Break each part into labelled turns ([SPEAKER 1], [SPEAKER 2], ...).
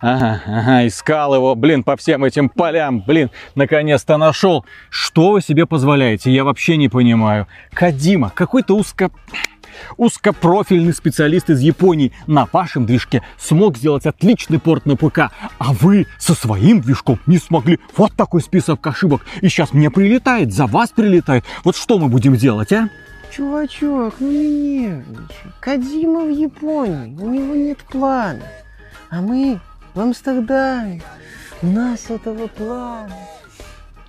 [SPEAKER 1] Ага, ага, искал его, блин, по всем этим полям, блин, наконец-то нашел. Что вы себе позволяете? Я вообще не понимаю. Кадима, какой-то узко узкопрофильный специалист из Японии на вашем движке смог сделать отличный порт на ПК, а вы со своим движком не смогли. Вот такой список ошибок. И сейчас мне прилетает, за вас прилетает. Вот что мы будем делать, а?
[SPEAKER 2] Чувачок, ну не нервничай. Кадима в Японии, у него нет плана. А мы в Амстердаме. У нас этого плана.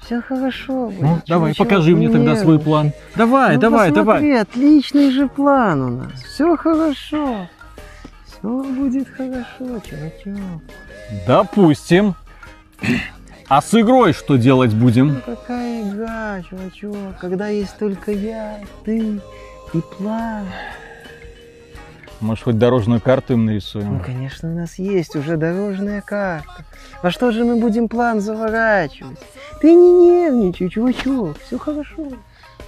[SPEAKER 2] Все хорошо будет.
[SPEAKER 1] Ну, давай,
[SPEAKER 2] чувачок,
[SPEAKER 1] покажи мне
[SPEAKER 2] не
[SPEAKER 1] тогда свой план. Давай,
[SPEAKER 2] Ну,
[SPEAKER 1] давай,
[SPEAKER 2] посмотри,
[SPEAKER 1] давай.
[SPEAKER 2] отличный же план у нас. Все хорошо. Все будет хорошо, чувачок.
[SPEAKER 1] Допустим. А с игрой что делать будем?
[SPEAKER 2] Ну какая игра, чувачок, когда есть только я, ты и план.
[SPEAKER 1] Может, хоть дорожную карту им
[SPEAKER 2] Ну,
[SPEAKER 1] нарисуем?
[SPEAKER 2] конечно, у нас есть уже дорожная карта. Во что же мы будем план заворачивать? Ты не нервничай, чувачок, все хорошо.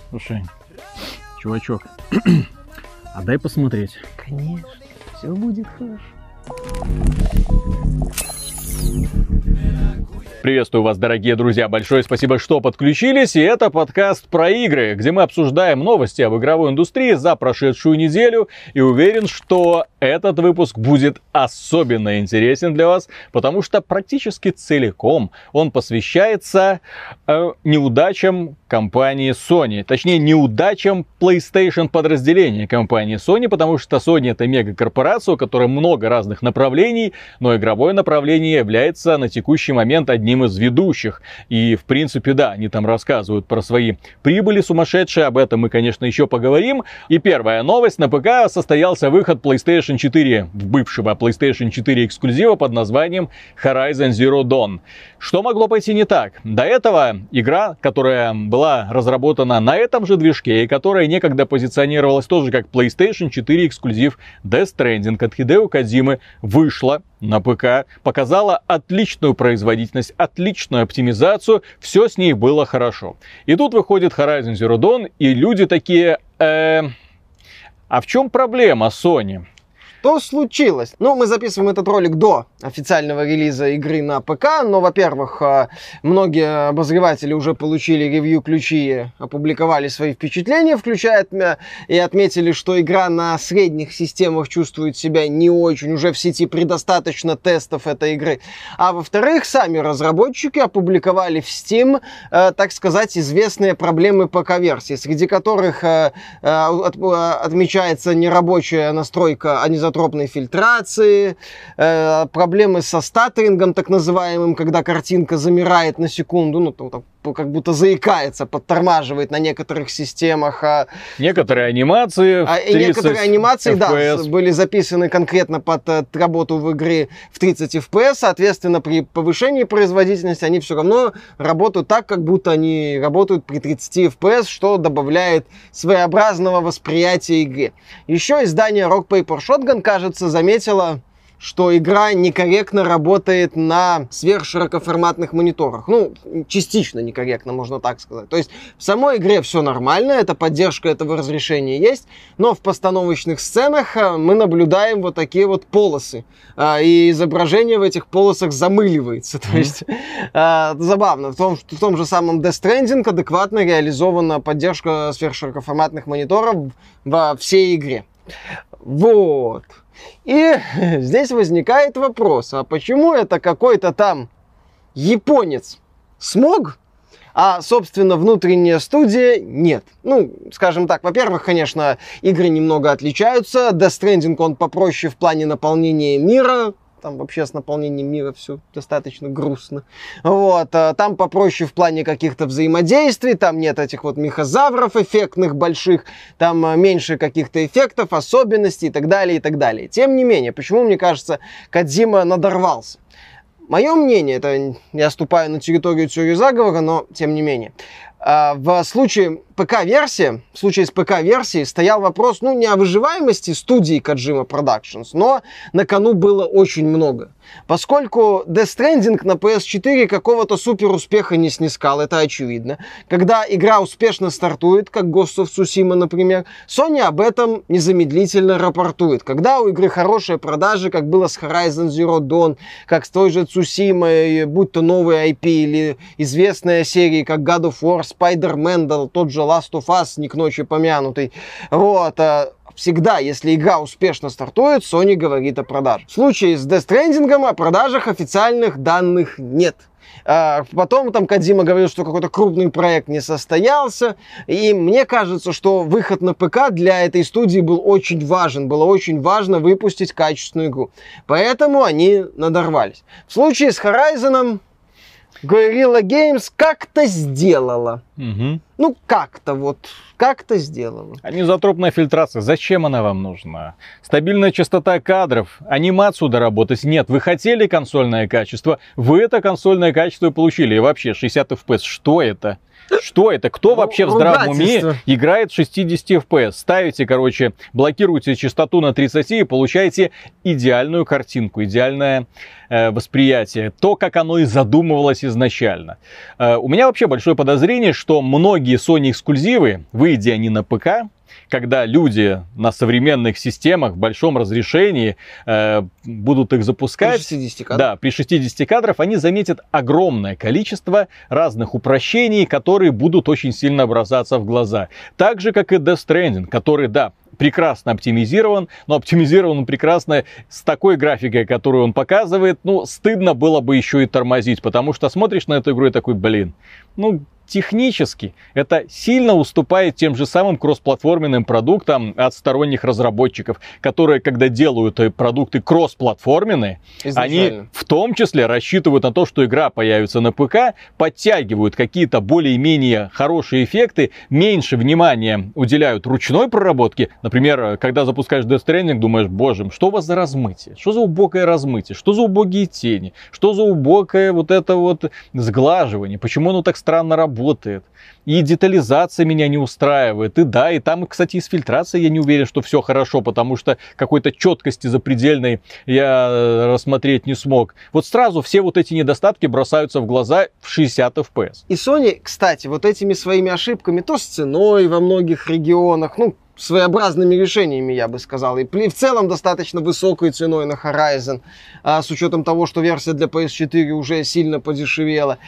[SPEAKER 1] Слушай, чувачок, а дай посмотреть.
[SPEAKER 2] Конечно, все будет хорошо.
[SPEAKER 1] Приветствую вас, дорогие друзья. Большое спасибо, что подключились. И это подкаст про игры, где мы обсуждаем новости об игровой индустрии за прошедшую неделю. И уверен, что этот выпуск будет особенно интересен для вас, потому что практически целиком он посвящается э, неудачам компании Sony. Точнее, неудачам PlayStation подразделения компании Sony, потому что Sony это мегакорпорация, у которой много разных направлений, но игровое направление является на текущий момент одним из ведущих. И, в принципе, да, они там рассказывают про свои прибыли сумасшедшие, об этом мы, конечно, еще поговорим. И первая новость, на ПК состоялся выход PlayStation 4, бывшего PlayStation 4 эксклюзива под названием Horizon Zero Dawn. Что могло пойти не так? До этого игра, которая была разработана на этом же движке и которая некогда позиционировалась тоже как PlayStation 4 эксклюзив Death Stranding от Хидео Кадзимы, вышла на ПК, показала отличную производительность, отличную оптимизацию, все с ней было хорошо. И тут выходит Horizon Zero Dawn, и люди такие, «Э, а в чем проблема Sony?
[SPEAKER 2] Что случилось? Ну, мы записываем этот ролик до официального релиза игры на ПК, но, во-первых, э, многие обозреватели уже получили ревью-ключи, опубликовали свои впечатления, включая и отметили, что игра на средних системах чувствует себя не очень, уже в сети предостаточно тестов этой игры. А во-вторых, сами разработчики опубликовали в Steam, э, так сказать, известные проблемы ПК-версии, среди которых э, э, от- э, отмечается нерабочая настройка анизотропной фильтрации, э, проблемы со статтерингом, так называемым, когда картинка замирает на секунду, ну, там, там, как будто заикается, подтормаживает на некоторых системах. а
[SPEAKER 1] Некоторые анимации
[SPEAKER 2] а, и
[SPEAKER 1] 30
[SPEAKER 2] некоторые анимации, да,
[SPEAKER 1] FPS.
[SPEAKER 2] с- были записаны конкретно под э, работу в игре в 30 FPS, соответственно, при повышении производительности они все равно работают так, как будто они работают при 30 FPS, что добавляет своеобразного восприятия игре. Еще издание Rock Paper Shotgun, кажется, заметило что игра некорректно работает на сверхширокоформатных мониторах. Ну, частично некорректно, можно так сказать. То есть в самой игре все нормально, эта поддержка этого разрешения есть, но в постановочных сценах а, мы наблюдаем вот такие вот полосы. А, И изображение в этих полосах замыливается. То есть а, забавно. В том, в том же самом Death Stranding адекватно реализована поддержка сверхширокоформатных мониторов во всей игре. Вот. И здесь возникает вопрос, а почему это какой-то там японец смог, а, собственно, внутренняя студия нет. Ну, скажем так, во-первых, конечно, игры немного отличаются. Death Stranding, он попроще в плане наполнения мира, там вообще с наполнением мира все достаточно грустно. Вот, а там попроще в плане каких-то взаимодействий, там нет этих вот мехозавров эффектных больших, там а, меньше каких-то эффектов, особенностей и так далее, и так далее. Тем не менее, почему, мне кажется, Кадзима надорвался? Мое мнение, это я ступаю на территорию теории заговора, но тем не менее. А, в случае ПК-версии, в случае с ПК-версией стоял вопрос, ну, не о выживаемости студии Kojima Productions, но на кону было очень много. Поскольку Death Stranding на PS4 какого-то супер успеха не снискал, это очевидно. Когда игра успешно стартует, как Ghost of Tsushima, например, Sony об этом незамедлительно рапортует. Когда у игры хорошие продажи, как было с Horizon Zero Dawn, как с той же Tsushima, будь то новый IP или известная серия, как God of War, Spider-Man, тот же Last of Us, не к ночи помянутый. Вот, а всегда, если игра успешно стартует, Sony говорит о продаже. В случае с Death Stranding о продажах официальных данных нет. А потом там Кадима говорил, что какой-то крупный проект не состоялся. И мне кажется, что выход на ПК для этой студии был очень важен. Было очень важно выпустить качественную игру. Поэтому они надорвались. В случае с Horizon Guerrilla Games как-то сделала.
[SPEAKER 1] Угу.
[SPEAKER 2] Ну, как-то вот, как-то сделала.
[SPEAKER 1] Анизотропная фильтрация, зачем она вам нужна? Стабильная частота кадров, анимацию доработать? Нет, вы хотели консольное качество, вы это консольное качество получили. И вообще, 60 FPS, что это? Что это? Кто ну, вообще в здравом уме играет 60 FPS? Ставите, короче, блокируете частоту на 30 и получаете идеальную картинку, идеальное э, восприятие. То, как оно и задумывалось изначально. Э, у меня вообще большое подозрение, что многие Sony эксклюзивы, выйдя они на ПК, когда люди на современных системах в большом разрешении э, будут их запускать.
[SPEAKER 2] При 60 кадров.
[SPEAKER 1] Да, при 60 кадров они заметят огромное количество разных упрощений, которые будут очень сильно бросаться в глаза. Так же, как и Death Stranding, который, да, прекрасно оптимизирован, но оптимизирован он прекрасно с такой графикой, которую он показывает. Ну, стыдно было бы еще и тормозить, потому что смотришь на эту игру и такой, блин, ну, технически это сильно уступает тем же самым кроссплатформенным продуктам от сторонних разработчиков, которые, когда делают э, продукты кроссплатформенные, они в том числе рассчитывают на то, что игра появится на ПК, подтягивают какие-то более-менее хорошие эффекты, меньше внимания уделяют ручной проработке. Например, э, когда запускаешь Death Stranding, думаешь, боже, что у вас за размытие? Что за убогое размытие? Что за убогие тени? Что за убогое вот это вот сглаживание? Почему оно так странно работает? Работает. И детализация меня не устраивает. И да, и там, кстати, и с фильтрацией я не уверен, что все хорошо, потому что какой-то четкости запредельной я э, рассмотреть не смог. Вот сразу все вот эти недостатки бросаются в глаза в 60 FPS.
[SPEAKER 2] И Sony, кстати, вот этими своими ошибками, то с ценой во многих регионах, ну, своеобразными решениями, я бы сказал. И в целом достаточно высокой ценой на Horizon, а, с учетом того, что версия для PS4 уже сильно подешевела.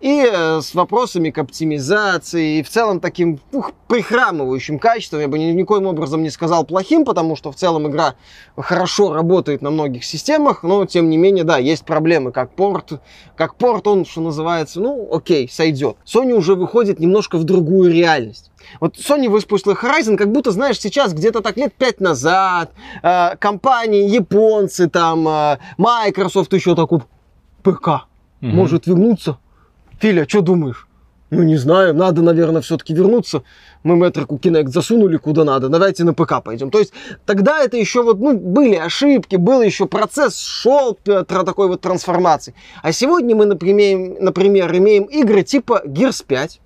[SPEAKER 2] И э, с вопросами к оптимизации, и в целом таким ух, прихрамывающим качеством. Я бы ни, никоим образом не сказал плохим, потому что в целом игра хорошо работает на многих системах, но тем не менее, да, есть проблемы, как порт. Как порт он, что называется, ну, окей, сойдет. Sony уже выходит немножко в другую реальность. Вот Sony выпустила Horizon, как будто, знаешь, сейчас где-то так лет пять назад э, компании, японцы, там, э, Microsoft еще такой, ПК угу. может вернуться. Филя, что думаешь? Ну, не знаю, надо, наверное, все-таки вернуться. Мы метрику Kinect засунули куда надо, давайте на ПК пойдем. То есть тогда это еще вот, ну, были ошибки, был еще процесс, шел такой вот трансформации. А сегодня мы, например, например имеем игры типа Gears 5,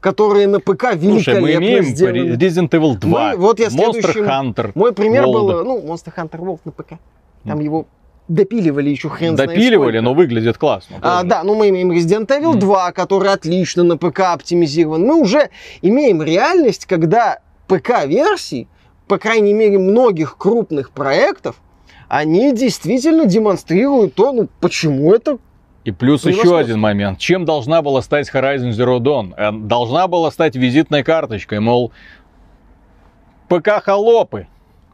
[SPEAKER 2] которые на ПК великолепно Слушай, мы имеем сделаны.
[SPEAKER 1] Resident Evil 2, мы, вот я Monster Hunter,
[SPEAKER 2] Мой пример World. был, ну, Monster Hunter World на ПК. Там mm. его допиливали еще хрен
[SPEAKER 1] Допиливали, но выглядит классно.
[SPEAKER 2] А, да, ну мы имеем Resident Evil mm. 2, который отлично на ПК оптимизирован. Мы уже имеем реальность, когда ПК-версии, по крайней мере, многих крупных проектов, они действительно демонстрируют то, ну почему это
[SPEAKER 1] и плюс ну, еще один момент. Чем должна была стать Horizon Zero Dawn? Э, должна была стать визитной карточкой, мол, ПК-холопы,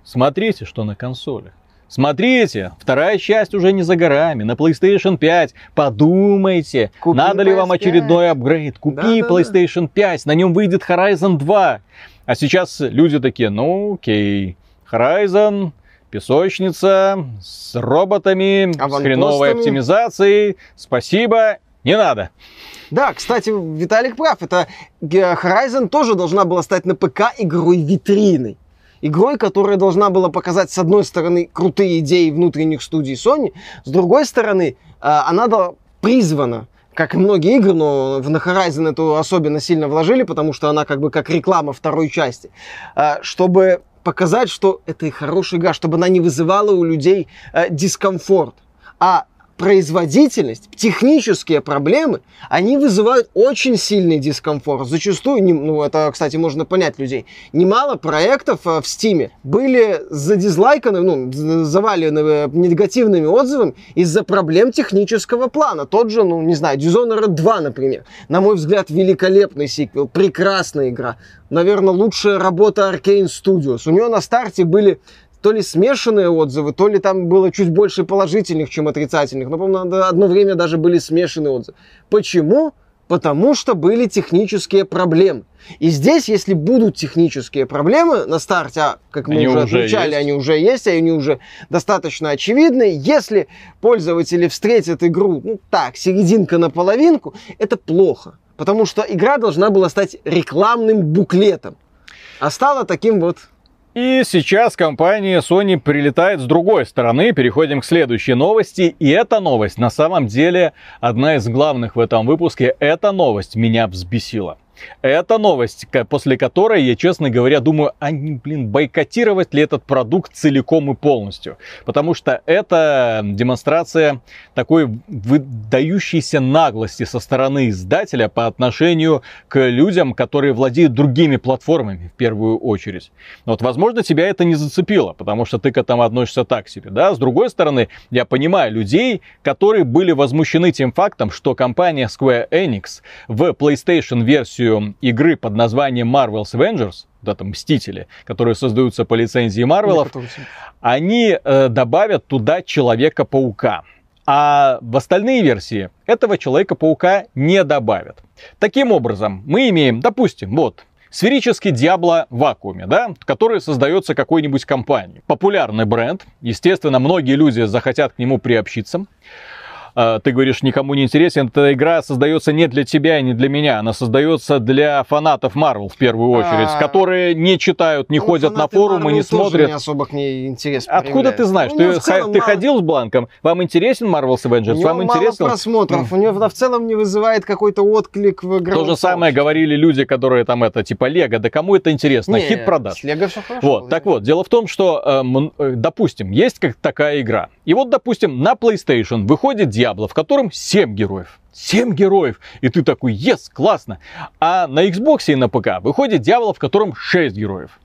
[SPEAKER 1] смотрите, что на консолях. Смотрите, вторая часть уже не за горами, на PlayStation 5. Подумайте, Купи надо ли вам очередной апгрейд. Купи да, PlayStation да. 5, на нем выйдет Horizon 2. А сейчас люди такие, ну окей, Horizon песочница с роботами, с хреновой оптимизацией. Спасибо, не надо.
[SPEAKER 2] Да, кстати, Виталик прав. Это Horizon тоже должна была стать на ПК игрой витриной. Игрой, которая должна была показать, с одной стороны, крутые идеи внутренних студий Sony, с другой стороны, а, она призвана как и многие игры, но в на Horizon эту особенно сильно вложили, потому что она как бы как реклама второй части, а, чтобы показать, что это и хорошая игра, чтобы она не вызывала у людей э, дискомфорт. А производительность, технические проблемы, они вызывают очень сильный дискомфорт. Зачастую, ну это, кстати, можно понять людей, немало проектов э, в Steam были задизлайканы, ну, завалены э, негативными отзывами из-за проблем технического плана. Тот же, ну, не знаю, Dishonored 2, например. На мой взгляд, великолепный сиквел, прекрасная игра. Наверное, лучшая работа Arkane Studios. У нее на старте были то ли смешанные отзывы, то ли там было чуть больше положительных, чем отрицательных. Но, по-моему, одно время даже были смешанные отзывы. Почему? Потому что были технические проблемы. И здесь, если будут технические проблемы на старте, а как мы они уже отмечали, они уже есть, они уже достаточно очевидны, если пользователи встретят игру, ну так, серединка на половинку, это плохо. Потому что игра должна была стать рекламным буклетом. А стала таким вот
[SPEAKER 1] и сейчас компания Sony прилетает с другой стороны. Переходим к следующей новости. И эта новость на самом деле одна из главных в этом выпуске. Эта новость меня взбесила. Это новость, после которой я, честно говоря, думаю, а не, блин, бойкотировать ли этот продукт целиком и полностью. Потому что это демонстрация такой выдающейся наглости со стороны издателя по отношению к людям, которые владеют другими платформами в первую очередь. Вот, возможно, тебя это не зацепило, потому что ты к этому относишься так себе, да. С другой стороны, я понимаю людей, которые были возмущены тем фактом, что компания Square Enix в PlayStation версию версию игры под названием Marvel's Avengers, да, там Мстители, которые создаются по лицензии Марвелов, они э, добавят туда Человека-паука. А в остальные версии этого Человека-паука не добавят. Таким образом, мы имеем, допустим, вот, сферический Диабло в вакууме, да, который создается какой-нибудь компанией. Популярный бренд, естественно, многие люди захотят к нему приобщиться. А, ты говоришь, никому не интересен, эта игра создается не для тебя и не для меня, она создается для фанатов Marvel в первую очередь, а... которые не читают, не ну, ходят на форумы, Marvel не смотрят.
[SPEAKER 2] не особо к ней интерес
[SPEAKER 1] Откуда ты знаешь? Ну, ты, целом, ты мало... ходил с бланком? Вам интересен Marvel's Avengers? Вам
[SPEAKER 2] мало
[SPEAKER 1] интересно?
[SPEAKER 2] просмотров, у нее в целом не вызывает какой-то отклик в игре.
[SPEAKER 1] То же самое говорили люди, которые там это типа Лего, да кому это интересно? Не, Хит продаж. Лего все хорошо. Вот, так вот, дело в том, что, эм, э, допустим, есть как такая игра, и вот, допустим, на PlayStation выходит Diablo, в котором 7 героев. 7 героев. И ты такой, yes, классно. А на Xbox и на ПК выходит Diablo, в котором 6 героев.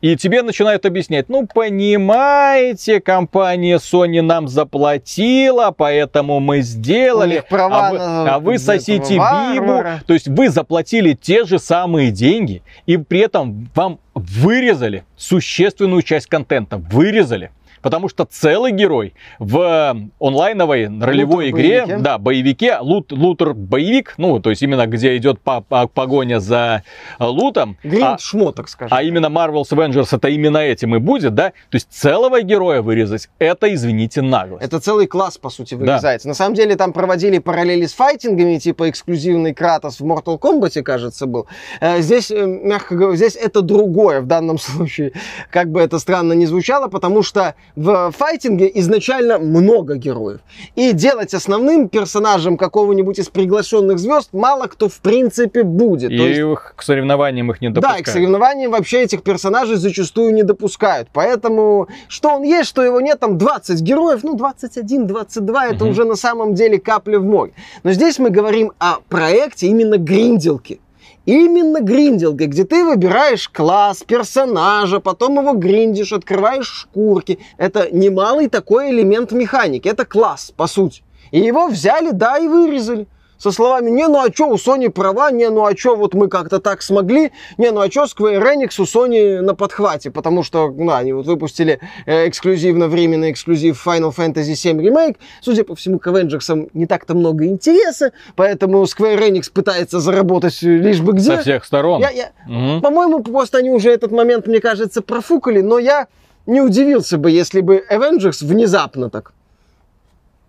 [SPEAKER 1] И тебе начинают объяснять, ну, понимаете, компания Sony нам заплатила, поэтому мы сделали,
[SPEAKER 2] права
[SPEAKER 1] а вы,
[SPEAKER 2] на...
[SPEAKER 1] а вы сосите бибу. То есть вы заплатили те же самые деньги, и при этом вам вырезали существенную часть контента. Вырезали. Потому что целый герой в онлайновой ролевой лутер игре, боевике. да, боевике, лут, лутер боевик, ну, то есть именно где идет по, по, погоня за лутом.
[SPEAKER 2] Гринд а, шмоток, скажем.
[SPEAKER 1] А именно Marvel's Avengers это именно этим и будет, да? То есть целого героя вырезать, это, извините, наглость.
[SPEAKER 2] Это целый класс, по сути, вырезается. Да. На самом деле там проводили параллели с файтингами, типа эксклюзивный Кратос в Mortal Kombat, кажется, был. Э, здесь, э, мягко говоря, здесь это другое в данном случае, как бы это странно не звучало, потому что в файтинге изначально много героев. И делать основным персонажем какого-нибудь из приглашенных звезд мало кто в принципе будет.
[SPEAKER 1] И есть... к соревнованиям их не допускают.
[SPEAKER 2] Да, и к соревнованиям вообще этих персонажей зачастую не допускают. Поэтому что он есть, что его нет, там 20 героев, ну 21, 22, это угу. уже на самом деле капля в море. Но здесь мы говорим о проекте именно гринделки. Именно гринделга, где ты выбираешь класс, персонажа, потом его гриндишь, открываешь шкурки. Это немалый такой элемент механики. Это класс, по сути. И его взяли, да, и вырезали со словами «Не, ну а чё, у Sony права, не, ну а чё, вот мы как-то так смогли, не, ну а чё, Square Enix у Sony на подхвате», потому что, ну, они вот выпустили э, эксклюзивно, временный эксклюзив Final Fantasy VII Remake, судя по всему, к Avengers не так-то много интереса, поэтому Square Enix пытается заработать лишь бы где.
[SPEAKER 1] Со всех сторон.
[SPEAKER 2] Я, я, угу. По-моему, просто они уже этот момент, мне кажется, профукали, но я не удивился бы, если бы Avengers внезапно так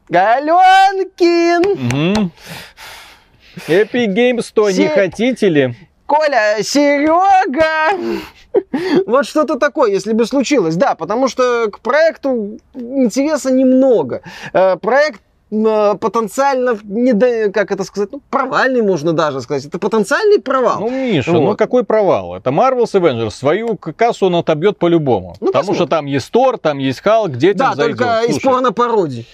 [SPEAKER 2] Галенкин!
[SPEAKER 1] Угу. Epic Games 100, Се... не хотите ли?
[SPEAKER 2] Коля, Серега! Вот что-то такое, если бы случилось. Да, потому что к проекту интереса немного. Э, проект э, потенциально, не до- как это сказать, ну, провальный, можно даже сказать. Это потенциальный провал.
[SPEAKER 1] Ну, Миша, ну
[SPEAKER 2] Вот.
[SPEAKER 1] какой провал? Это Marvel's Avengers. Свою кассу он отобьет по-любому.
[SPEAKER 2] Ну,
[SPEAKER 1] потому что
[SPEAKER 2] посмотрим.
[SPEAKER 1] там есть Тор, там есть Халк, детям
[SPEAKER 2] да,
[SPEAKER 1] зайдет.
[SPEAKER 2] только из порно-пародий.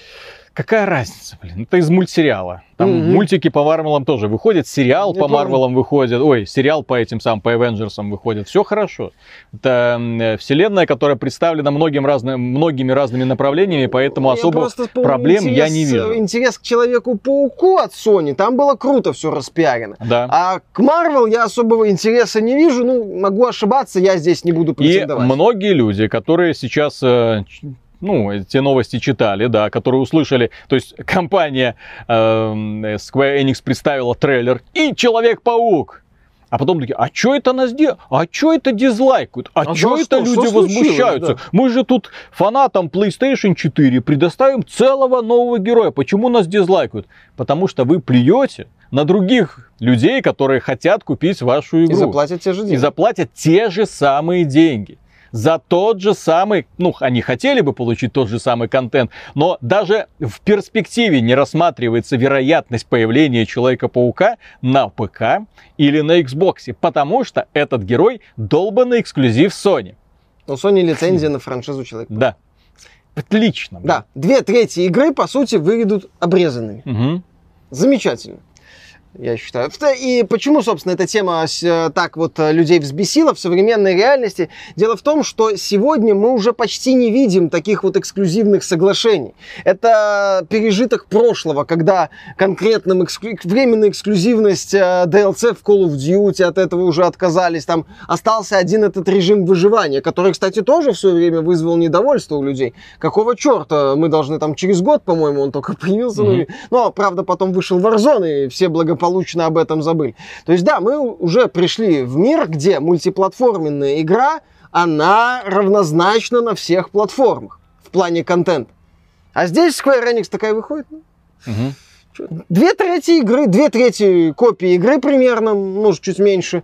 [SPEAKER 1] Какая разница, блин? Это из мультсериала. Там
[SPEAKER 2] Мгм.
[SPEAKER 1] мультики по Марвелам тоже выходят, сериал
[SPEAKER 2] Я
[SPEAKER 1] по. Марвелам выходит, ой, сериал по этим самым, по Эвенджерсам выходит. Все хорошо. Это э, вселенная, которая представлена многим разным, многими разными направлениями, поэтому
[SPEAKER 2] Я
[SPEAKER 1] особо проблем я не
[SPEAKER 2] интерес,
[SPEAKER 1] вижу.
[SPEAKER 2] Интерес к Человеку-пауку от Sony, там было круто все распиарено.
[SPEAKER 1] Да.
[SPEAKER 2] А к Marvel я особого интереса не вижу. Ну, могу ошибаться, я здесь не буду
[SPEAKER 1] И
[SPEAKER 2] претендовать.
[SPEAKER 1] многие люди, которые сейчас э, ну, те новости читали, да, которые услышали, то есть компания эм, Square Enix представила трейлер и Человек-паук. А потом такие, а что это нас делают? А что это дизлайкают? А,
[SPEAKER 2] А
[SPEAKER 1] что это
[SPEAKER 2] что?
[SPEAKER 1] люди
[SPEAKER 2] Что
[SPEAKER 1] возмущаются?
[SPEAKER 2] да?
[SPEAKER 1] Мы же тут фанатам PlayStation 4 предоставим целого нового героя. Почему нас дизлайкают? Потому что вы плюете на других людей, которые хотят купить вашу
[SPEAKER 2] И
[SPEAKER 1] игру
[SPEAKER 2] заплатят те же деньги.
[SPEAKER 1] и заплатят те же самые деньги. За тот же самый, ну, они хотели бы получить тот же самый контент, но даже в перспективе не рассматривается вероятность появления Человека-паука на ПК или на Xbox, потому что этот герой долбанный эксклюзив Sony.
[SPEAKER 2] У Sony лицензия на франшизу Человек.
[SPEAKER 1] Да. Отлично. блин.
[SPEAKER 2] Да, две трети игры, по сути, выйдут обрезанными.
[SPEAKER 1] Мгм.
[SPEAKER 2] Замечательно. Я считаю. И почему, собственно, эта тема э, так вот э, людей взбесила в современной реальности? Дело в том, что сегодня мы уже почти не видим таких вот эксклюзивных соглашений. Это пережиток прошлого, когда конкретным эксклю- временная эксклюзивность э, DLC в Call of Duty от этого уже отказались. Там остался один этот режим выживания, который, кстати, тоже в свое время вызвал недовольство у людей. Какого черта? Мы должны там через год, по-моему, он только появился. ну,
[SPEAKER 1] Мгм.
[SPEAKER 2] и- но, правда, потом вышел Warzone, и все благополучно об этом забыли. То есть, да, мы уже пришли в мир, где мультиплатформенная игра, она равнозначна на всех платформах в плане контента. А здесь Square Enix такая выходит. ну, чё, Две трети игры, две трети копии игры примерно, может, чуть меньше,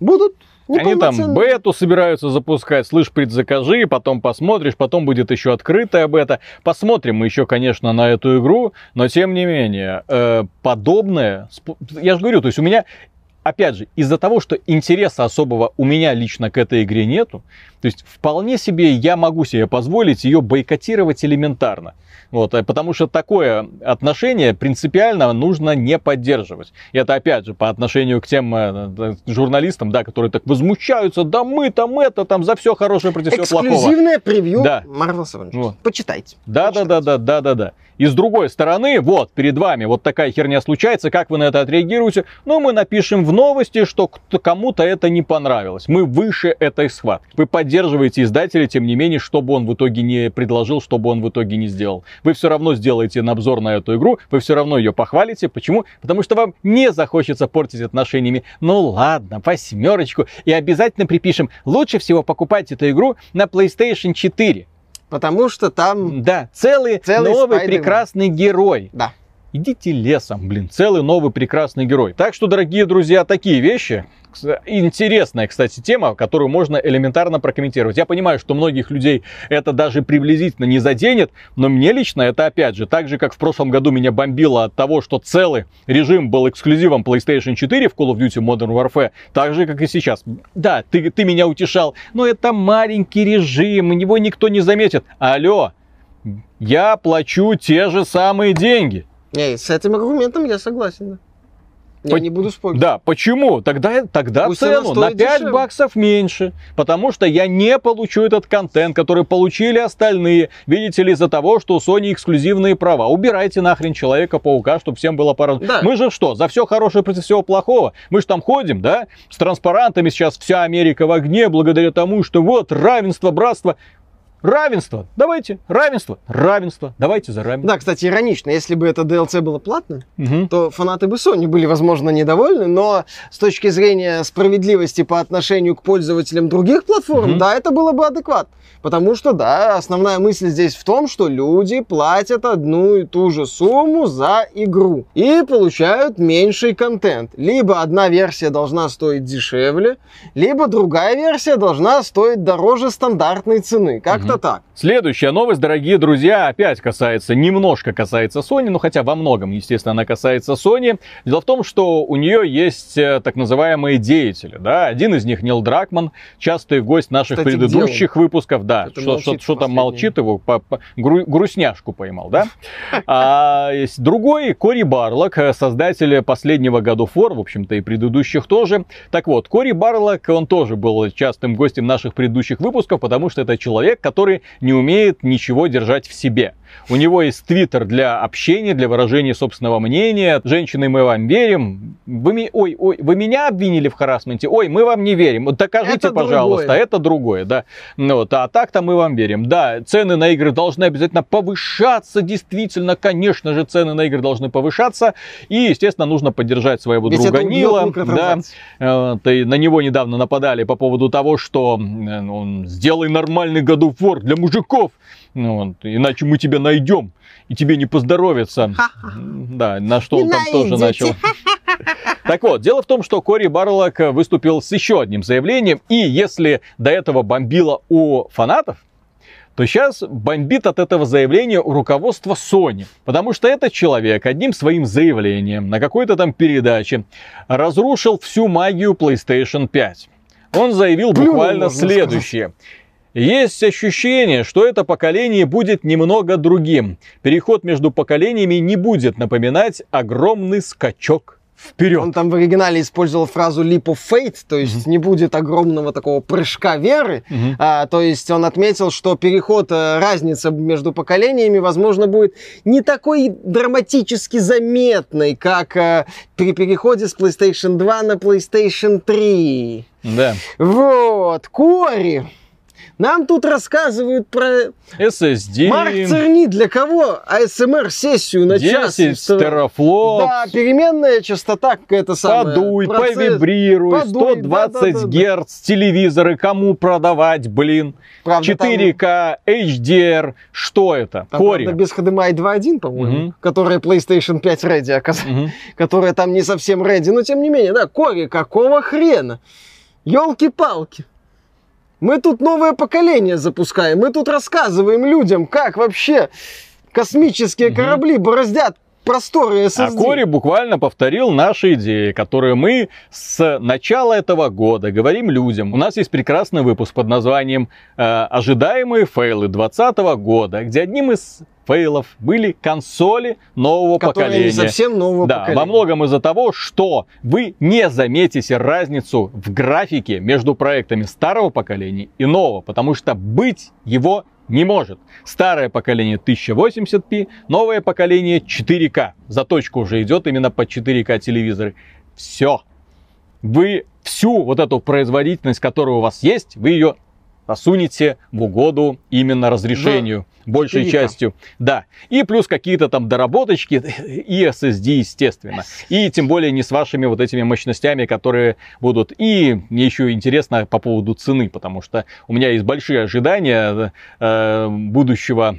[SPEAKER 2] будут
[SPEAKER 1] Они там бету собираются запускать, слышь, предзакажи, потом посмотришь, потом будет еще открытая бета. Посмотрим мы еще, конечно, на эту игру, но тем не менее, э, подобное, я же говорю, то есть у меня, опять же, из-за того, что интереса особого у меня лично к этой игре нету, то есть вполне себе я могу себе позволить ее бойкотировать элементарно. Вот, э, потому что такое отношение принципиально нужно не поддерживать. И это опять же по отношению к тем э, э, журналистам, да, которые так возмущаются, да мы там это, там за все хорошее против всего плохого.
[SPEAKER 2] Эксклюзивное превью
[SPEAKER 1] Да.
[SPEAKER 2] Avengers.
[SPEAKER 1] Вот.
[SPEAKER 2] Почитайте.
[SPEAKER 1] Да, да, да, да, да, да, да. И с другой стороны, вот перед вами вот такая херня случается, как вы на это отреагируете? Ну, мы напишем в новости, что кому-то это не понравилось. Мы выше этой схватки. Вы поддерживаете издателя, тем не менее, что бы он в итоге не предложил, что бы он в итоге не сделал. Вы все равно сделаете обзор на эту игру, вы все равно ее похвалите. Почему? Потому что вам не захочется портить отношениями. Ну ладно, восьмерочку. И обязательно припишем, лучше всего покупать эту игру на PlayStation 4.
[SPEAKER 2] Потому что там...
[SPEAKER 1] Да, целый,
[SPEAKER 2] Целый
[SPEAKER 1] новый
[SPEAKER 2] Спайдермен.
[SPEAKER 1] прекрасный герой.
[SPEAKER 2] Да.
[SPEAKER 1] Идите лесом, блин, целый новый прекрасный герой. Так что, дорогие друзья, такие вещи. Интересная, кстати, тема, которую можно элементарно прокомментировать. Я понимаю, что многих людей это даже приблизительно не заденет, но мне лично это, опять же, так же, как в прошлом году меня бомбило от того, что целый режим был эксклюзивом PlayStation 4 в Call of Duty Modern Warfare, так же, как и сейчас. Да, ты, ты меня утешал, но это маленький режим, его никто не заметит. Алло, я плачу те же самые деньги.
[SPEAKER 2] Не, с этим аргументом я согласен, да. Я
[SPEAKER 1] По-
[SPEAKER 2] не буду спорить.
[SPEAKER 1] Да, почему? Тогда, тогда
[SPEAKER 2] Пусть
[SPEAKER 1] цену на
[SPEAKER 2] стоит
[SPEAKER 1] 5
[SPEAKER 2] дешевле.
[SPEAKER 1] баксов меньше, потому что я не получу этот контент, который получили остальные. Видите ли, из-за того, что у Sony эксклюзивные права. Убирайте нахрен Человека-паука, чтобы всем было пора.
[SPEAKER 2] Да.
[SPEAKER 1] Мы же что, за все хорошее против всего плохого? Мы же там ходим, да, с транспарантами сейчас вся Америка в огне, благодаря тому, что вот равенство, братство. Равенство, давайте, равенство, равенство, давайте за равенство.
[SPEAKER 2] Да, кстати, иронично, если бы это DLC было платным,
[SPEAKER 1] Мгм.
[SPEAKER 2] то фанаты бы Sony были, возможно, недовольны, но с точки зрения справедливости по отношению к пользователям других платформ,
[SPEAKER 1] Мгм.
[SPEAKER 2] да, это было бы адекватно. Потому что, да, основная мысль здесь в том, что люди платят одну и ту же сумму за игру и получают меньший контент. Либо одна версия должна стоить дешевле, либо другая версия должна стоить дороже стандартной цены. Как-то
[SPEAKER 1] Мгм.
[SPEAKER 2] так.
[SPEAKER 1] Следующая новость, дорогие друзья, опять касается, немножко касается Sony, ну хотя во многом, естественно, она касается Sony. Дело в том, что у нее есть э, так называемые деятели, да, один из них Нил Дракман, частый гость наших
[SPEAKER 2] Кстати,
[SPEAKER 1] предыдущих выпусков, да,
[SPEAKER 2] Что-то
[SPEAKER 1] что, что, что там молчит его, по- по- гру- грустняшку поймал, да. А есть другой, Кори Барлок, э, создатель последнего года War, в общем-то и предыдущих тоже. Так вот, Кори Барлок, он тоже был частым гостем наших предыдущих выпусков, потому что это человек, который не умеет ничего держать в себе. У него есть твиттер для общения, для выражения собственного мнения. Женщины, мы вам верим. Вы, ми- ой, ой, вы меня обвинили в харасменте? Ой, мы вам не верим. Вот Докажите,
[SPEAKER 2] Это
[SPEAKER 1] пожалуйста.
[SPEAKER 2] другое.
[SPEAKER 1] Это другое, да. Ну, вот, а так-то мы вам верим. Да, цены на игры должны обязательно повышаться. Действительно, конечно же, цены на игры должны повышаться. И, естественно, нужно поддержать своего
[SPEAKER 2] Ведь
[SPEAKER 1] друга Нила. Да. Э, ты- на него недавно нападали по поводу того, что э, он сделай нормальный of War для мужиков, вот, иначе мы тебя найдем и тебе не поздоровится. Да, на что он там тоже начал. Так вот, дело в том, что Кори Барлок выступил с еще одним заявлением, и если до этого бомбило у фанатов, то сейчас бомбит от этого заявления у руководства Sony. Потому что этот человек одним своим заявлением на какой-то там передаче разрушил всю магию PlayStation 5. Он заявил
[SPEAKER 2] Плюнул,
[SPEAKER 1] буквально следующее. Есть ощущение, что это поколение будет немного другим. Переход между поколениями не будет напоминать огромный скачок вперед.
[SPEAKER 2] Он там в оригинале использовал фразу leap of faith, то есть не будет огромного такого прыжка веры.
[SPEAKER 1] Мгм.
[SPEAKER 2] А, то есть он отметил, что переход, э, разница между поколениями, возможно, будет не такой драматически заметной, как э, при переходе с PlayStation 2 на PlayStation 3.
[SPEAKER 1] Да.
[SPEAKER 2] Вот, Кори. Нам тут рассказывают про...
[SPEAKER 1] SSD,
[SPEAKER 2] Марк Церни, для кого АСМР-сессию на час?
[SPEAKER 1] 10
[SPEAKER 2] Что-
[SPEAKER 1] терафлопс.
[SPEAKER 2] Да, переменная частота какая-то самая.
[SPEAKER 1] Подуй,
[SPEAKER 2] процесс.
[SPEAKER 1] повибрируй,
[SPEAKER 2] Подуй,
[SPEAKER 1] 120
[SPEAKER 2] да-да-да-да.
[SPEAKER 1] герц, телевизоры, кому продавать, блин.
[SPEAKER 2] Правда, там-
[SPEAKER 1] 4К, HDR, что это?
[SPEAKER 2] Там,
[SPEAKER 1] Кори.
[SPEAKER 2] правда, без HDMI 2.1, по-моему,
[SPEAKER 1] Мгм.
[SPEAKER 2] которая PlayStation 5 Ready оказалась,
[SPEAKER 1] Мгм.
[SPEAKER 2] которая там не совсем Ready, но тем не менее, да, Кори, какого хрена? Елки-палки. Мы тут новое поколение запускаем, мы тут рассказываем людям, как вообще космические корабли бороздят просторы SSD.
[SPEAKER 1] А Кори буквально повторил наши идеи, которые мы с начала этого года говорим людям. У нас есть прекрасный выпуск под названием э, «Ожидаемые фейлы 2020 года», где одним из фейлов были консоли нового
[SPEAKER 2] которые
[SPEAKER 1] поколения.
[SPEAKER 2] совсем нового
[SPEAKER 1] Да,
[SPEAKER 2] поколения.
[SPEAKER 1] во многом из-за того, что вы не заметите разницу в графике между проектами старого поколения и нового, потому что быть его не может. Старое поколение 1080p, новое поколение 4К. Заточка уже идет именно под 4К телевизоры. Все. Вы всю вот эту производительность, которая у вас есть, вы ее посунете в угоду именно разрешению, большей
[SPEAKER 2] 4К.
[SPEAKER 1] частью. Да. И плюс какие-то там доработочки и SSD, естественно. И тем более не с вашими вот этими мощностями, которые будут. И мне еще интересно по поводу цены, потому что у меня есть большие ожидания э, будущего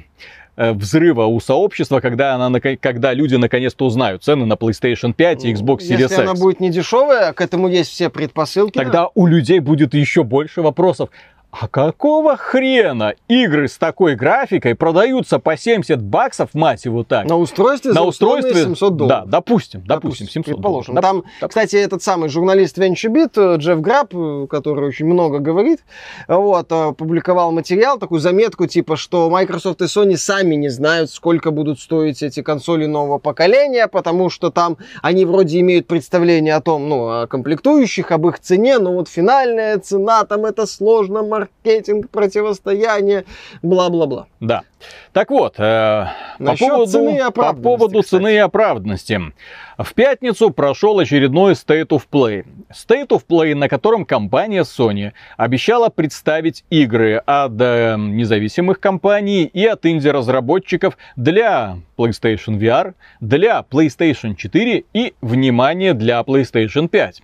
[SPEAKER 1] э, взрыва у сообщества, когда, она, когда люди наконец-то узнают цены на PlayStation 5 и Xbox Series
[SPEAKER 2] Если она
[SPEAKER 1] X.
[SPEAKER 2] будет не дешевая, к этому есть все предпосылки.
[SPEAKER 1] Тогда у людей будет еще больше вопросов. А какого хрена игры с такой графикой продаются по 70 баксов, мать его так?
[SPEAKER 2] На устройстве
[SPEAKER 1] на устройстве,
[SPEAKER 2] 700 долларов.
[SPEAKER 1] да, допустим, допустим, 700
[SPEAKER 2] предположим.
[SPEAKER 1] долларов.
[SPEAKER 2] Там,
[SPEAKER 1] Да,
[SPEAKER 2] кстати, этот самый журналист VentureBeat, э, Джефф Граб, э, который очень много говорит, вот, э, публиковал материал, такую заметку, типа, что Microsoft и Sony сами не знают, сколько будут стоить эти консоли нового поколения, потому что там они вроде имеют представление о том, ну, о комплектующих, об их цене, но вот финальная цена, там это сложно, маркетинг, противостояние, бла-бла-бла.
[SPEAKER 1] Да. Так вот, э, по поводу,
[SPEAKER 2] цены и
[SPEAKER 1] по поводу
[SPEAKER 2] кстати.
[SPEAKER 1] цены и оправданности. В пятницу прошел очередной State of Play. State of Play, на котором компания Sony обещала представить игры от э, независимых компаний и от инди-разработчиков для PlayStation VR, для PlayStation 4 и, внимание, для PlayStation 5.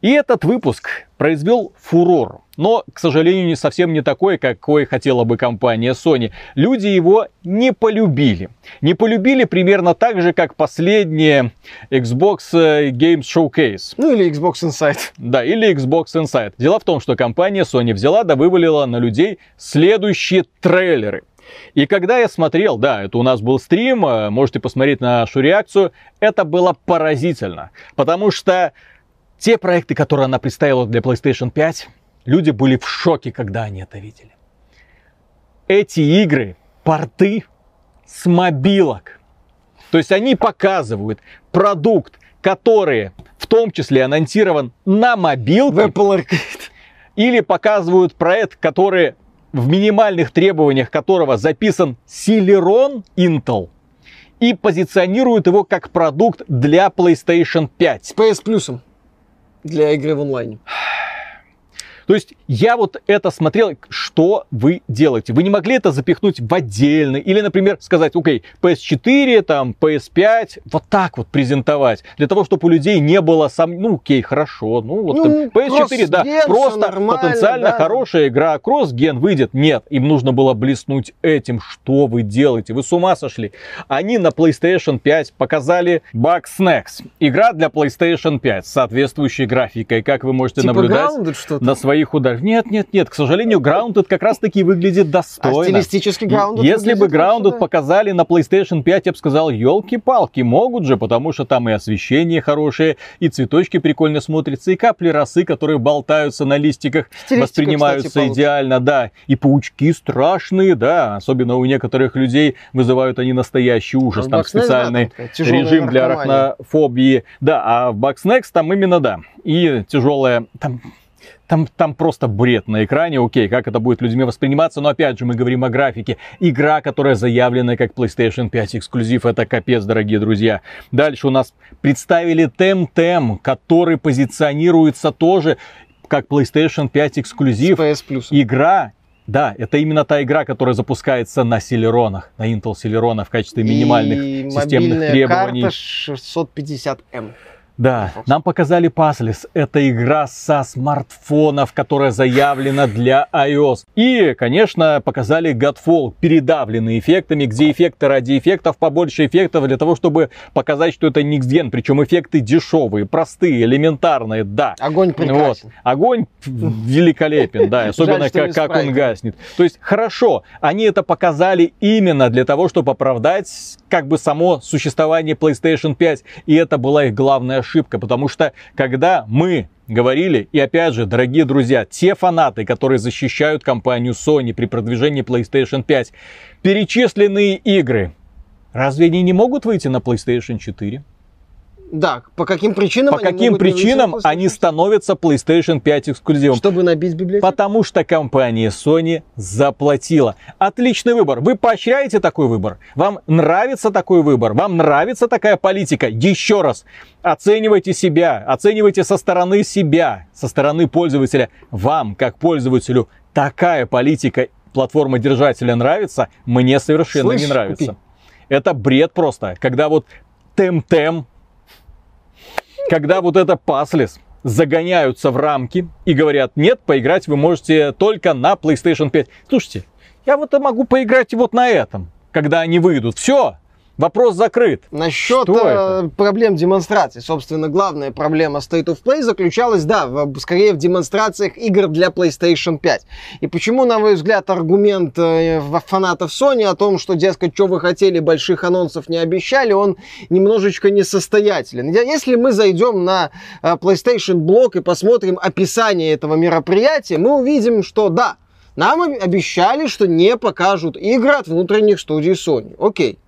[SPEAKER 1] И этот выпуск произвел фурор. Но, к сожалению, не совсем не такой, какой хотела бы компания Sony. Люди люди его не полюбили. Не полюбили примерно так же, как последние Xbox э, Games Showcase.
[SPEAKER 2] Ну или Xbox Insight.
[SPEAKER 1] Да, или Xbox Insight. Дело в том, что компания Sony взяла да вывалила на людей следующие трейлеры. И когда я смотрел, да, это у нас был стрим, э, можете посмотреть нашу реакцию, это было поразительно. Потому что те проекты, которые она представила для PlayStation 5, люди были в шоке, когда они это видели. Эти игры, порты с мобилок. То есть они показывают продукт, который в том числе анонсирован на мобилке. В
[SPEAKER 2] Apple Arcade.
[SPEAKER 1] Или показывают проект, который в минимальных требованиях которого записан Celeron Intel и позиционируют его как продукт для PlayStation 5.
[SPEAKER 2] С PS Plus для игры в онлайне.
[SPEAKER 1] То есть я вот это смотрел, что вы делаете. Вы не могли это запихнуть в отдельный, или, например, сказать, окей, PS4, там, PS5, вот так вот презентовать, для того, чтобы у людей не было сам, ну, окей, хорошо, ну, вот ну, PS4, да, просто потенциально да. хорошая игра, кросс-ген выйдет. Нет, им нужно было блеснуть этим, что вы делаете, вы с ума сошли. Они на PlayStation 5 показали Bug Snacks, игра для PlayStation 5 с соответствующей графикой, как вы можете типа наблюдать на своей своих ударов. Нет, нет, нет, к сожалению, Grounded как раз таки выглядит достойно. А
[SPEAKER 2] стилистически Grounded
[SPEAKER 1] Если бы Grounded да. показали на PlayStation 5, я бы сказал, елки-палки, могут же, потому что там и освещение хорошее, и цветочки прикольно смотрятся, и капли росы, которые болтаются на листиках, воспринимаются кстати, идеально, да. И паучки страшные, да, особенно у некоторых людей вызывают они настоящий ужас. А там специальный режим для арахнофобии. Да, а в Bugsnax там именно, да, и тяжелая, там там, там просто бред на экране, окей, как это будет людьми восприниматься, но опять же мы говорим о графике. Игра, которая заявлена как PlayStation 5 эксклюзив, это капец, дорогие друзья. Дальше у нас представили Temtem, который позиционируется тоже как PlayStation 5 эксклюзив.
[SPEAKER 2] PS Plus.
[SPEAKER 1] Игра да, это именно та игра, которая запускается на Celeronах, на Intel Celeron в качестве минимальных и системных требований.
[SPEAKER 2] карта 650M.
[SPEAKER 1] Да, нам показали Puzzles. Это игра со смартфонов, которая заявлена для iOS. И, конечно, показали Godfall, передавленный эффектами, где эффекты ради эффектов, побольше эффектов для того, чтобы показать, что это Next Gen. Причем эффекты дешевые, простые, элементарные, да.
[SPEAKER 2] Огонь прекрасен. Вот.
[SPEAKER 1] Огонь великолепен, да, особенно как, как он гаснет. То есть, хорошо, они это показали именно для того, чтобы оправдать как бы само существование PlayStation 5. И это была их главная ошибка, потому что когда мы говорили, и опять же, дорогие друзья, те фанаты, которые защищают компанию Sony при продвижении PlayStation 5, перечисленные игры, разве они не могут выйти на PlayStation 4?
[SPEAKER 2] Да, по каким причинам
[SPEAKER 1] По каким причинам они становятся PlayStation 5 эксклюзивом?
[SPEAKER 2] Чтобы набить библиотеку?
[SPEAKER 1] Потому что компания Sony заплатила. Отличный выбор. Вы поощряете такой выбор? Вам нравится такой выбор? Вам нравится такая политика? Еще раз, оценивайте себя, оценивайте со стороны себя, со стороны пользователя. Вам, как пользователю, такая политика платформы держателя нравится? Мне совершенно Слышь, не нравится. Купи. Это бред просто. Когда вот тем-тем когда вот это паслис загоняются в рамки и говорят, нет, поиграть вы можете только на PlayStation 5. Слушайте, я вот могу поиграть вот на этом, когда они выйдут. Все, Вопрос закрыт.
[SPEAKER 2] Насчет э, проблем демонстрации. Собственно, главная проблема State of Play заключалась, да, в, скорее в демонстрациях игр для PlayStation 5. И почему, на мой взгляд, аргумент э, фанатов Sony о том, что, дескать, что вы хотели, больших анонсов не обещали, он немножечко несостоятелен. Если мы зайдем на э, PlayStation блог и посмотрим описание этого мероприятия, мы увидим, что да, нам обещали, что не покажут игры от внутренних студий Sony. Окей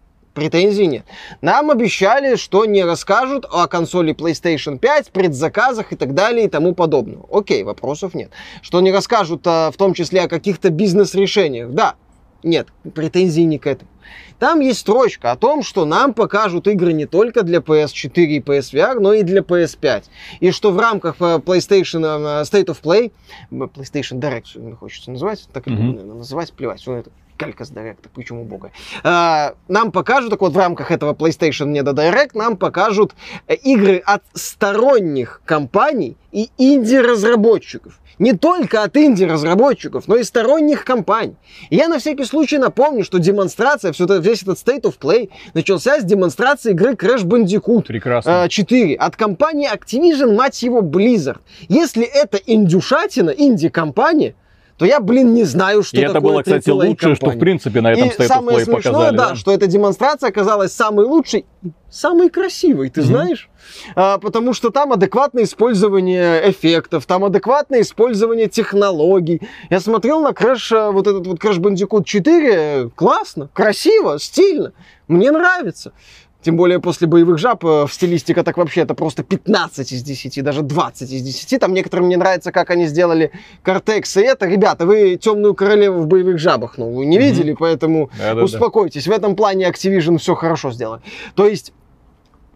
[SPEAKER 2] претензий нет. Нам обещали, что не расскажут о консоли PlayStation 5, предзаказах и так далее и тому подобное. Окей, вопросов нет. Что не расскажут а, в том числе о каких-то бизнес-решениях. Да, нет, претензий не к этому. Там есть строчка о том, что нам покажут игры не только для PS4 и PSVR, но и для PS5. И что в рамках э, PlayStation э, State of Play, PlayStation Direct, хочется называть, так и mm-hmm. буду наверное, называть, плевать, что это калька с Direct, почему бога. А, нам покажут, так вот в рамках этого PlayStation Neda Direct, нам покажут э, игры от сторонних компаний и инди-разработчиков не только от инди-разработчиков, но и сторонних компаний. И я на всякий случай напомню, что демонстрация, все это, весь этот State of Play начался с демонстрации игры Crash Bandicoot
[SPEAKER 1] Прекрасно.
[SPEAKER 2] 4 от компании Activision, мать его, Blizzard. Если это индюшатина, инди-компания, то я, блин, не знаю, что
[SPEAKER 1] И это было, кстати, лучшее, что в принципе на этом
[SPEAKER 2] и
[SPEAKER 1] State of
[SPEAKER 2] самое
[SPEAKER 1] Play
[SPEAKER 2] смешное,
[SPEAKER 1] показали.
[SPEAKER 2] да, что эта демонстрация оказалась самой лучшей, самой красивой, ты знаешь? А, потому что там адекватное использование эффектов, там адекватное использование технологий. Я смотрел на Crash, э, вот этот вот Crash Bandicoot 4, классно, красиво, стильно, мне нравится. Тем более после боевых жаб э, в стилистика так вообще это просто 15 из 10, даже 20 из 10. Там некоторым мне нравится, как они сделали Кортекс и это. Ребята, вы Темную Королеву в боевых жабах, ну, вы не
[SPEAKER 1] Мгм.
[SPEAKER 2] видели, поэтому
[SPEAKER 1] Да-да-да.
[SPEAKER 2] успокойтесь. В этом плане Activision все хорошо сделали. То есть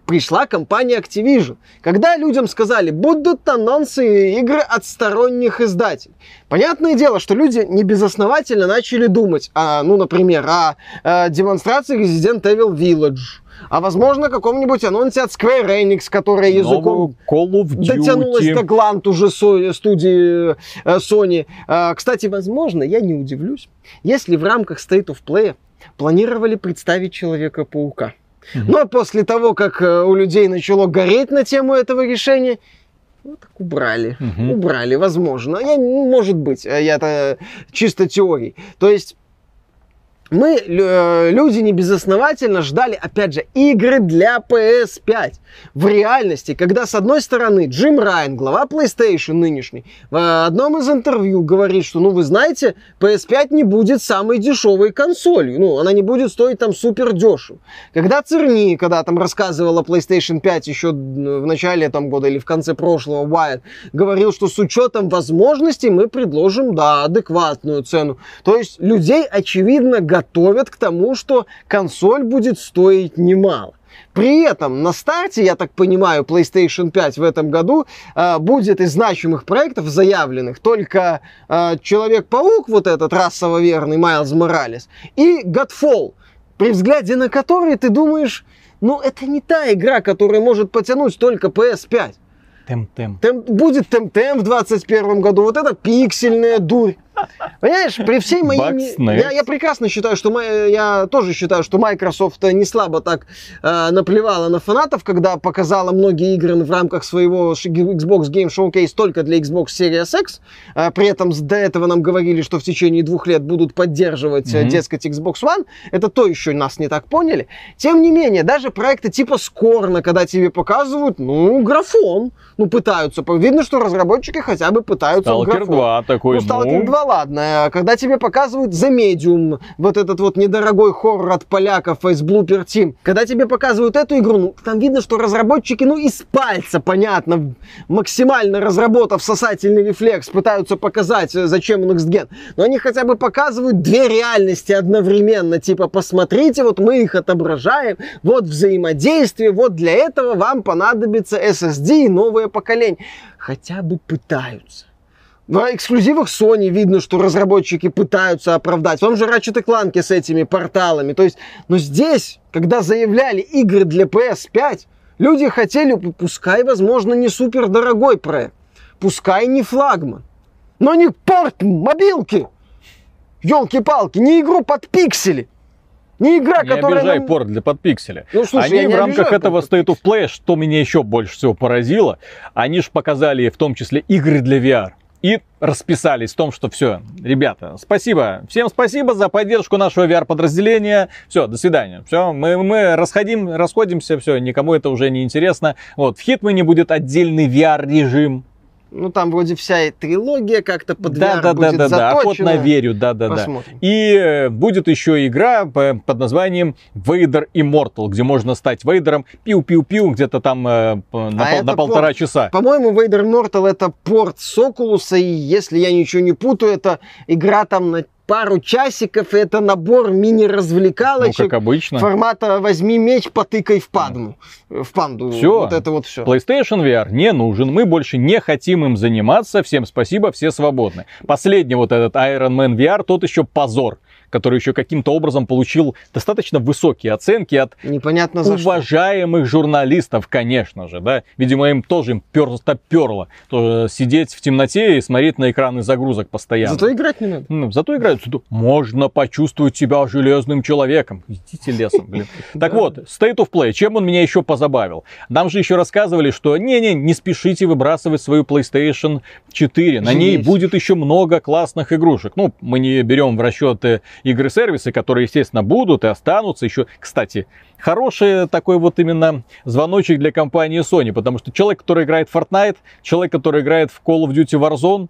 [SPEAKER 2] пришла компания Activision. Когда людям сказали, будут анонсы игры от сторонних издателей. Понятное дело, что люди не безосновательно начали думать, а, ну, например, о, э, демонстрации Resident Evil Village, а возможно каком-нибудь анонсе от Square Enix, которая языком
[SPEAKER 1] Call of Duty.
[SPEAKER 2] дотянулась до гланд уже студии э, Sony. А, Кстати, возможно, я не удивлюсь, если в рамках State of Play планировали представить Человека-паука.
[SPEAKER 1] Мгм.
[SPEAKER 2] Но после того, как э, у людей начало гореть на тему этого решения, ну так убрали.
[SPEAKER 1] Мгм.
[SPEAKER 2] Убрали, возможно. Я, может быть, э, я-то чисто теорий. То есть мы, э, люди, не безосновательно ждали, опять же, игры для PS5. В реальности, когда, с одной стороны, Джим Райан, глава PlayStation нынешний, в одном из интервью говорит, что, ну, вы знаете, PS5 не будет самой дешевой консолью. Ну, она не будет стоить там супер дешево. Когда Церни, когда там рассказывала PlayStation 5 еще в начале там года или в конце прошлого, Wired, говорил, что с учетом возможностей мы предложим, да, адекватную цену. То есть людей, очевидно, готовят к тому, что консоль будет стоить немало. При этом на старте, я так понимаю, PlayStation 5 в этом году э, будет из значимых проектов заявленных только э, Человек-паук, вот этот расово верный Майлз Моралес, и Godfall, при взгляде на который ты думаешь, ну это не та игра, которая может потянуть только PS5.
[SPEAKER 1] Тем-тем.
[SPEAKER 2] Тем- будет Темтем в 21 году, вот это пиксельная дурь. Понимаешь, при всей моей... Я, я прекрасно считаю, что... мо- Я тоже считаю, что Microsoft не слабо так э, наплевала на фанатов, когда показала многие игры в рамках своего Xbox Game Showcase только для Xbox Series X. Э, при этом до этого нам говорили, что в течение двух лет будут поддерживать,
[SPEAKER 1] Мгм.
[SPEAKER 2] дескать, Xbox One. Это то еще нас не так поняли. Тем не менее, даже проекты типа Скорна, когда тебе показывают, ну, графон, ну, пытаются. Видно, что разработчики хотя бы пытаются
[SPEAKER 1] Stalker
[SPEAKER 2] графон.
[SPEAKER 1] 2 такой,
[SPEAKER 2] Ну, Stalker
[SPEAKER 1] ну,
[SPEAKER 2] 2, ладно. Когда тебе показывают The Medium, вот этот вот недорогой хоррор от поляков из Blooper Team, когда тебе показывают эту игру, ну, там видно, что разработчики, ну, из пальца, понятно, максимально разработав сосательный рефлекс, пытаются показать, э, зачем Next Gen. Но они хотя бы показывают две реальности одновременно. Типа, посмотрите, вот мы их отображаем, вот взаимодействие, вот для этого вам понадобится SSD и новое поколение. Хотя бы пытаются. На эксклюзивах Sony видно, что разработчики пытаются оправдать. Вам же Ratchet Clank с этими порталами. То есть, но здесь, когда заявляли игры для PS5, люди хотели, пу- пускай, возможно, не супер дорогой проект, пускай не флагман, но не порт мобилки. Елки-палки, не игру под пиксели. Не игра,
[SPEAKER 1] не
[SPEAKER 2] которая...
[SPEAKER 1] обижай
[SPEAKER 2] нам-
[SPEAKER 1] порт для подпикселя.
[SPEAKER 2] Ну, слушай,
[SPEAKER 1] они в рамках этого State of Play, что меня еще больше всего поразило, они же показали в том числе игры для VR. И расписались в том, что все, ребята, спасибо, всем спасибо за поддержку нашего VR-подразделения. Все, до свидания. Все, мы, мы расходим, расходимся, все, никому это уже не интересно. Вот, в Хитмане будет отдельный VR-режим.
[SPEAKER 2] Ну, там вроде вся и трилогия как-то под
[SPEAKER 1] Да,
[SPEAKER 2] VR
[SPEAKER 1] да, да,
[SPEAKER 2] будет
[SPEAKER 1] да, да, охотно
[SPEAKER 2] заточена.
[SPEAKER 1] верю, да, да, да.
[SPEAKER 2] Посмотрим.
[SPEAKER 1] И э, будет еще игра по- под названием Vader Immortal, где можно стать Вейдером пиу-пиу-пиу где-то там э, на,
[SPEAKER 2] А
[SPEAKER 1] пол- на полтора
[SPEAKER 2] порт.
[SPEAKER 1] часа.
[SPEAKER 2] По-моему, Vader Immortal это порт Сокулуса, и если я ничего не путаю, это игра там на пару часиков, и это набор
[SPEAKER 1] Ну,
[SPEAKER 2] мини-развлекалочек
[SPEAKER 1] как обычно.
[SPEAKER 2] формата «возьми меч, потыкай в падму». В панду.
[SPEAKER 1] Всё.
[SPEAKER 2] Вот это вот все.
[SPEAKER 1] PlayStation VR не нужен, мы больше не хотим им заниматься, всем спасибо, все свободны. Последний вот этот Iron Man VR, тот еще позор. Который еще каким-то образом получил достаточно высокие оценки от
[SPEAKER 2] Непонятно за что.
[SPEAKER 1] уважаемых журналистов, конечно же, да. Видимо, им тоже им просто перло тоже сидеть в темноте и смотреть на экраны загрузок постоянно.
[SPEAKER 2] Зато играть не надо.
[SPEAKER 1] Ну, зато играют. Можно почувствовать себя железным человеком. Идите лесом, блин. Так вот, State of Play, чем он меня еще позабавил? Нам же еще рассказывали, что не-не, не спешите выбрасывать свою PlayStation 4. На ней будет еще много классных игрушек. Ну, мы не берем в расчет э, игры-сервисы, которые, естественно, будут и останутся еще. Кстати, хороший такой вот именно звоночек для компании Sony, потому что человек, который играет в Fortnite, человек, который играет в Call of Duty Warzone,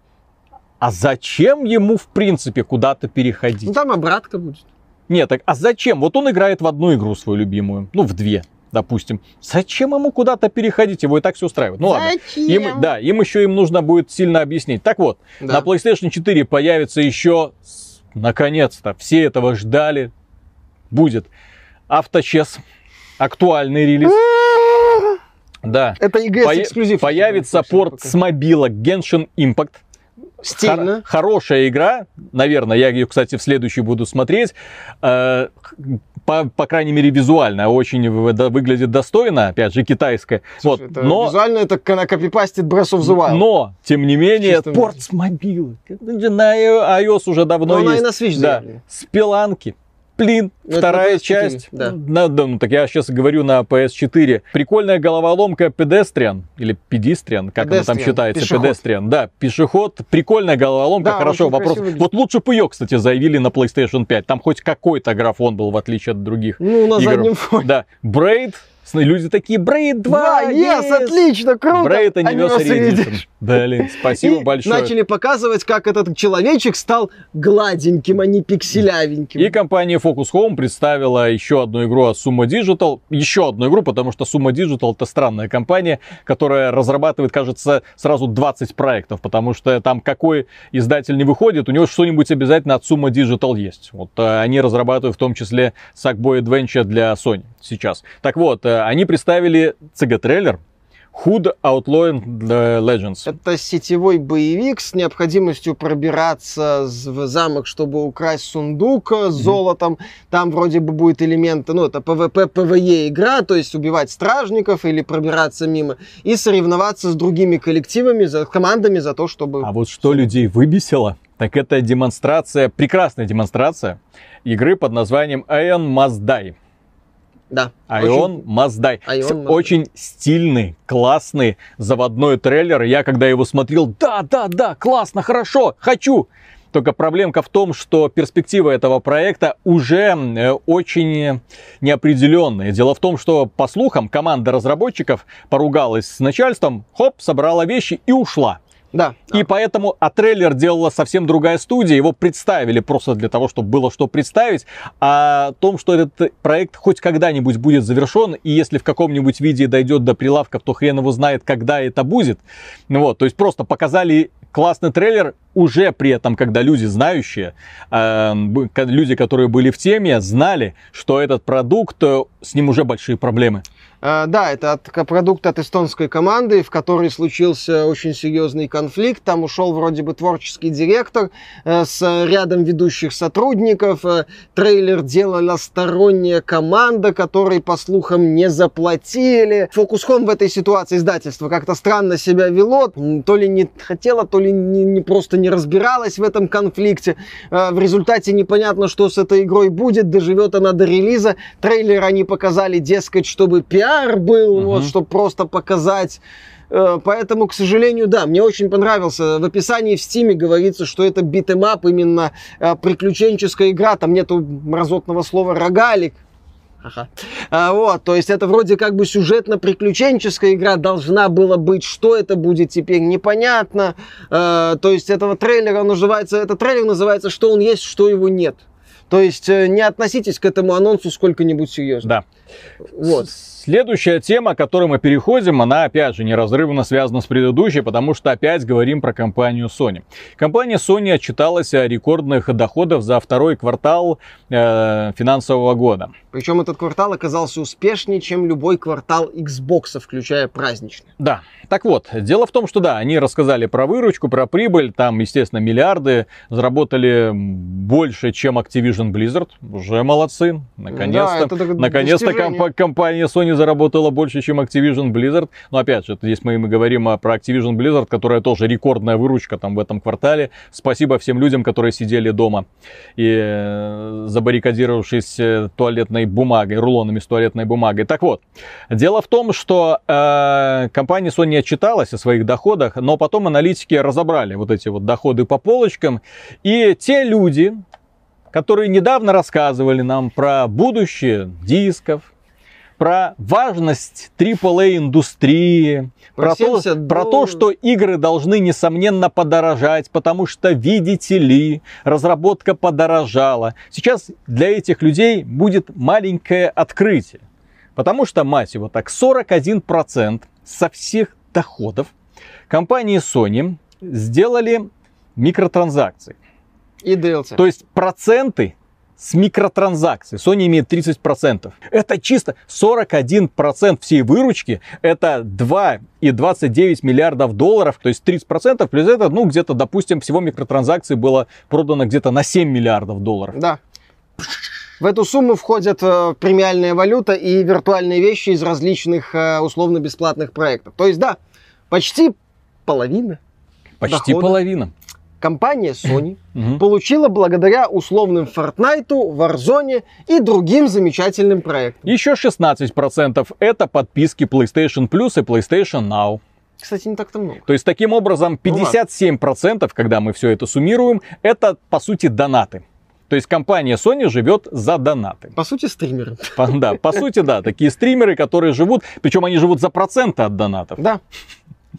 [SPEAKER 1] а зачем ему, в принципе, куда-то переходить?
[SPEAKER 2] Ну там обратка будет.
[SPEAKER 1] Нет, так а зачем? Вот он играет в одну игру свою любимую, ну, в две, допустим. Зачем ему куда-то переходить? Его и так все устраивает. Ну ладно.
[SPEAKER 2] Зачем?
[SPEAKER 1] Им, да, им еще им нужно будет сильно объяснить. Так вот,
[SPEAKER 2] Да.
[SPEAKER 1] на PlayStation 4 появится еще, наконец-то, все этого ждали, будет авточес, актуальный релиз. Да.
[SPEAKER 2] Это EGS эксклюзив.
[SPEAKER 1] Появится порт с мобила Genshin Impact.
[SPEAKER 2] Стильно.
[SPEAKER 1] Хор- хорошая игра, наверное, я ее, кстати, в следующий буду смотреть. Э, По, по крайней мере, визуально очень выглядит достойно, опять же, китайская.
[SPEAKER 2] Слушай,
[SPEAKER 1] вот,
[SPEAKER 2] это
[SPEAKER 1] но,
[SPEAKER 2] Визуально это она копипастит Breath of the Wild.
[SPEAKER 1] но, тем не менее, порт с мобила. На iOS уже давно
[SPEAKER 2] Но она и
[SPEAKER 1] есть.
[SPEAKER 2] на Switch
[SPEAKER 1] да.
[SPEAKER 2] заявлена.
[SPEAKER 1] Блин,
[SPEAKER 2] Ну,
[SPEAKER 1] вторая
[SPEAKER 2] на PS4,
[SPEAKER 1] часть.
[SPEAKER 2] да.
[SPEAKER 1] На- да, ну, так я сейчас говорю на PS4. Прикольная головоломка Pedestrian или Pedestrian, как она там
[SPEAKER 2] Pedestrian,
[SPEAKER 1] считается,
[SPEAKER 2] пешеход.
[SPEAKER 1] Pedestrian. Да, пешеход. Прикольная головоломка,
[SPEAKER 2] Да,
[SPEAKER 1] хорошо. Вопрос.
[SPEAKER 2] красиво
[SPEAKER 1] Вот лучше бы ее, кстати, заявили на PlayStation 5. Там хоть какой-то графон был, в отличие от других.
[SPEAKER 2] Ну, на
[SPEAKER 1] игр.
[SPEAKER 2] заднем фоне.
[SPEAKER 1] Да, Braid. Люди такие, Braid 2,
[SPEAKER 2] Да, yes,
[SPEAKER 1] yes!»
[SPEAKER 2] отлично, круто.
[SPEAKER 1] Braid Anniversary Edition. Блин, спасибо
[SPEAKER 2] И
[SPEAKER 1] большое.
[SPEAKER 2] начали показывать, как этот человечек стал гладеньким, а не пикселявеньким.
[SPEAKER 1] И компания Focus Home представила еще одну игру от Sumo Digital. Еще одну игру, потому что Sumo Digital это странная компания, которая разрабатывает, кажется, сразу 20 проектов, потому что там какой издатель не выходит, у него что-нибудь обязательно от Sumo Digital есть. Вот э, они разрабатывают в том числе Sackboy Adventure для Sony сейчас. Так вот, э, они представили CG-трейлер Hood Outlawed Legends.
[SPEAKER 2] Это сетевой боевик с необходимостью пробираться в замок, чтобы украсть сундук э, с золотом. Там вроде бы будет элемент, ну, это PvP, PvE игра, то есть убивать стражников или пробираться мимо. И соревноваться с другими коллективами, за, командами за то, чтобы...
[SPEAKER 1] А вот что людей выбесило, так это демонстрация, прекрасная демонстрация игры под названием Ion Must Die.
[SPEAKER 2] Да.
[SPEAKER 1] С-
[SPEAKER 2] Must Die.
[SPEAKER 1] Очень стильный, классный заводной трейлер. Я когда его смотрел, да, да, да, классно, хорошо, хочу. Только проблемка в том, что перспектива этого проекта уже э, очень неопределенная. Дело в том, что, по слухам, команда разработчиков поругалась с начальством, хоп, собрала вещи и ушла.
[SPEAKER 2] Да.
[SPEAKER 1] И поэтому, а трейлер делала совсем другая студия, его представили просто для того, чтобы было что представить. А о том, что этот проект хоть когда-нибудь будет завершен, и если в каком-нибудь виде дойдет до прилавков, то хрен его знает, когда это будет. Вот, то есть просто показали классный трейлер, уже при этом, когда люди знающие, э, люди, которые были в теме, знали, что этот продукт, э, с ним уже большие проблемы.
[SPEAKER 2] Э, Да, это от, продукт от эстонской команды, в которой случился очень серьезный конфликт. Там ушел вроде бы творческий директор э, с рядом ведущих сотрудников. Э, Трейлер делала сторонняя команда, которой, по слухам, не заплатили. Home в этой ситуации издательство как-то странно себя вело. То ли не хотела, то ли не, не- просто не разбиралась в этом конфликте. Э, В результате непонятно, что с этой игрой будет. Доживет она до релиза. Трейлер они показали, дескать, чтобы пиар был,
[SPEAKER 1] Мгм.
[SPEAKER 2] вот, чтобы просто показать. Э, Поэтому, к сожалению, да, мне очень понравился. В описании в Стиме говорится, что это beat 'em up, именно э, приключенческая игра. Там нету мразотного слова рогалик. Ага. А, вот, то есть это вроде как бы сюжетно-приключенческая игра должна была быть. Что это будет теперь, непонятно. Э, то есть этого трейлера он называется, этот трейлер называется «Что он есть, что его нет». То есть не относитесь к этому анонсу сколько-нибудь серьезно.
[SPEAKER 1] Да.
[SPEAKER 2] Вот.
[SPEAKER 1] Следующая тема, к которой мы переходим, она опять же неразрывно связана с предыдущей, потому что опять говорим про компанию Sony. Компания Sony отчиталась о рекордных доходах за второй квартал э, финансового года.
[SPEAKER 2] Причем этот квартал оказался успешнее, чем любой квартал Xbox, включая праздничный.
[SPEAKER 1] Да. Так вот, дело в том, что да, они рассказали про выручку, про прибыль, там, естественно, миллиарды, заработали больше, чем Activision Blizzard, уже молодцы, наконец-то.
[SPEAKER 2] Да,
[SPEAKER 1] наконец-то
[SPEAKER 2] достижение.
[SPEAKER 1] комп- компания Sony заработала больше, чем Activision Blizzard. Но опять же, здесь мы, мы говорим про Activision Blizzard, которая тоже рекордная выручка там в этом квартале. Спасибо всем людям, которые сидели дома и э, забаррикадировавшись э, туалетной бумагой, рулонами с туалетной бумагой. Так вот, дело в том, что э, компания Sony отчиталась о своих доходах, но потом аналитики разобрали вот эти вот доходы по полочкам. И те люди, которые недавно рассказывали нам про будущее дисков, про важность AAA индустрии,
[SPEAKER 2] Про
[SPEAKER 1] про, то,
[SPEAKER 2] 70
[SPEAKER 1] про то, что игры должны, несомненно, подорожать, потому что, видите ли, разработка подорожала. Сейчас для этих людей будет маленькое открытие. Потому что, мать его, так 41% со всех доходов компании Sony сделали микротранзакции.
[SPEAKER 2] И DLC.
[SPEAKER 1] То есть проценты с микротранзакций. Sony имеет 30%. Это чисто 41% всей выручки. Это 2,29 миллиардов долларов. То есть 30% плюс это, ну, где-то, допустим, всего микротранзакций было продано где-то на 7 миллиардов долларов.
[SPEAKER 2] Да. В эту сумму входят э, премиальная валюта и виртуальные вещи из различных э, условно-бесплатных проектов. То есть, да, почти половина
[SPEAKER 1] Почти
[SPEAKER 2] Дохода.
[SPEAKER 1] половина.
[SPEAKER 2] Компания Sony получила благодаря условным Fortnite, Warzone и другим замечательным проектам.
[SPEAKER 1] Еще 16% это подписки PlayStation Plus и PlayStation Now.
[SPEAKER 2] Кстати, не так-то много.
[SPEAKER 1] То есть, таким образом,
[SPEAKER 2] Ну ладно.
[SPEAKER 1] 57%, когда мы все это суммируем, это, по сути, донаты. То есть, компания Sony живет за донаты.
[SPEAKER 2] По сути, стримеры.
[SPEAKER 1] По, да, по сути, да, такие стримеры, которые живут, причем они живут за проценты от донатов.
[SPEAKER 2] Да.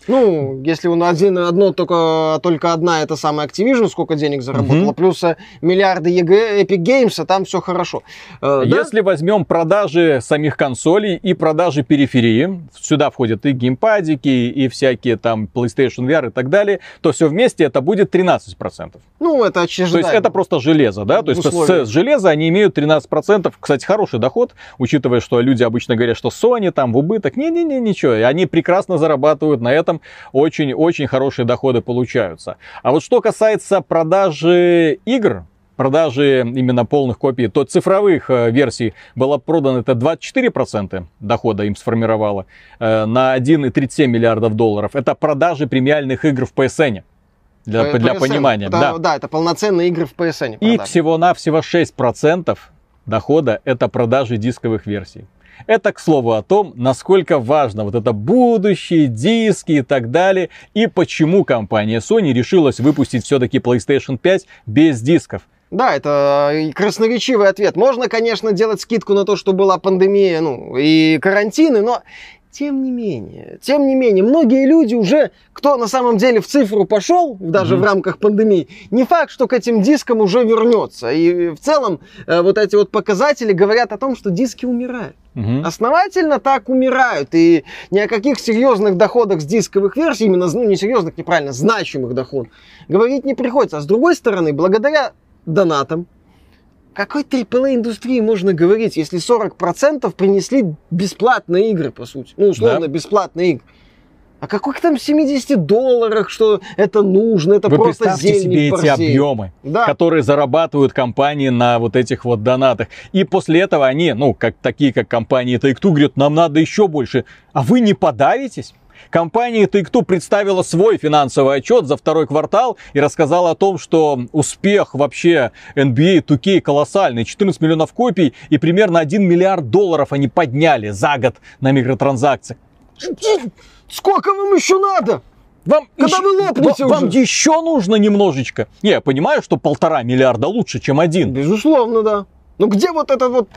[SPEAKER 2] Ну, если он один, одно только, только одна, это самая Activision, сколько денег заработала,
[SPEAKER 1] Мгм.
[SPEAKER 2] плюс э, миллиарды EG, Epic Games, а там все хорошо. Э, да?
[SPEAKER 1] Если возьмем продажи самих консолей и продажи периферии, сюда входят и геймпадики, и всякие там PlayStation VR и так далее, то все вместе это будет 13%.
[SPEAKER 2] Ну, это
[SPEAKER 1] То
[SPEAKER 2] очевидно.
[SPEAKER 1] есть это просто железо, да? То есть с, с железа они имеют 13%. Кстати, хороший доход, учитывая, что люди обычно говорят, что Sony там в убыток. Не-не-не, ничего. Они прекрасно зарабатывают на этом. Очень-очень хорошие доходы получаются. А вот что касается продажи игр, продажи именно полных копий, то цифровых э, версий было продано это 24% дохода им сформировало э, на 1,37 миллиардов долларов. Это продажи премиальных игр в PSN. Для,
[SPEAKER 2] Э,
[SPEAKER 1] для
[SPEAKER 2] PSN.
[SPEAKER 1] понимания,
[SPEAKER 2] Это-
[SPEAKER 1] да.
[SPEAKER 2] Да, это полноценные игры в PSN.
[SPEAKER 1] И всего-навсего 6% дохода это продажи дисковых версий. Это, к слову, о том, насколько важно вот это будущее, диски и так далее, и почему компания Sony решилась выпустить все-таки PlayStation 5 без дисков.
[SPEAKER 2] Да, это э, красноречивый ответ. Можно, конечно, делать скидку на то, что была пандемия, ну, и карантины, но тем не менее, тем не менее, многие люди уже, кто на самом деле в цифру пошел, даже
[SPEAKER 1] Мгм.
[SPEAKER 2] в рамках пандемии, не факт, что к этим дискам уже вернется. И в целом э, вот эти вот показатели говорят о том, что диски умирают.
[SPEAKER 1] Мгм.
[SPEAKER 2] Основательно так умирают. И ни о каких серьезных доходах с дисковых версий, именно, ну, не серьезных, неправильно, значимых доходах, говорить не приходится. А с другой стороны, благодаря донатам, какой AAA индустрии можно говорить, если 40% принесли бесплатные игры, по сути? Ну, условно,
[SPEAKER 1] Да.
[SPEAKER 2] бесплатные игры. А каких там 70 долларах, что это нужно, это
[SPEAKER 1] Вы
[SPEAKER 2] просто
[SPEAKER 1] представьте себе эти
[SPEAKER 2] порсей.
[SPEAKER 1] объемы,
[SPEAKER 2] Да.
[SPEAKER 1] которые зарабатывают компании на вот этих вот донатах. И после этого они, ну, как такие, как компании Take-Two, говорят, нам надо еще больше. А вы не подавитесь? Компания Take-Two представила свой финансовый отчет за второй квартал и рассказала о том, что успех вообще NBA 2K колоссальный. 14 миллионов копий и примерно 1 миллиард долларов они подняли за год на микротранзакции.
[SPEAKER 2] Сколько вам еще надо?
[SPEAKER 1] Вам
[SPEAKER 2] Когда вы лопнете
[SPEAKER 1] ва- вам
[SPEAKER 2] уже?
[SPEAKER 1] еще нужно немножечко. Не, я понимаю, что полтора миллиарда лучше, чем один.
[SPEAKER 2] Безусловно, да. Ну где вот эта вот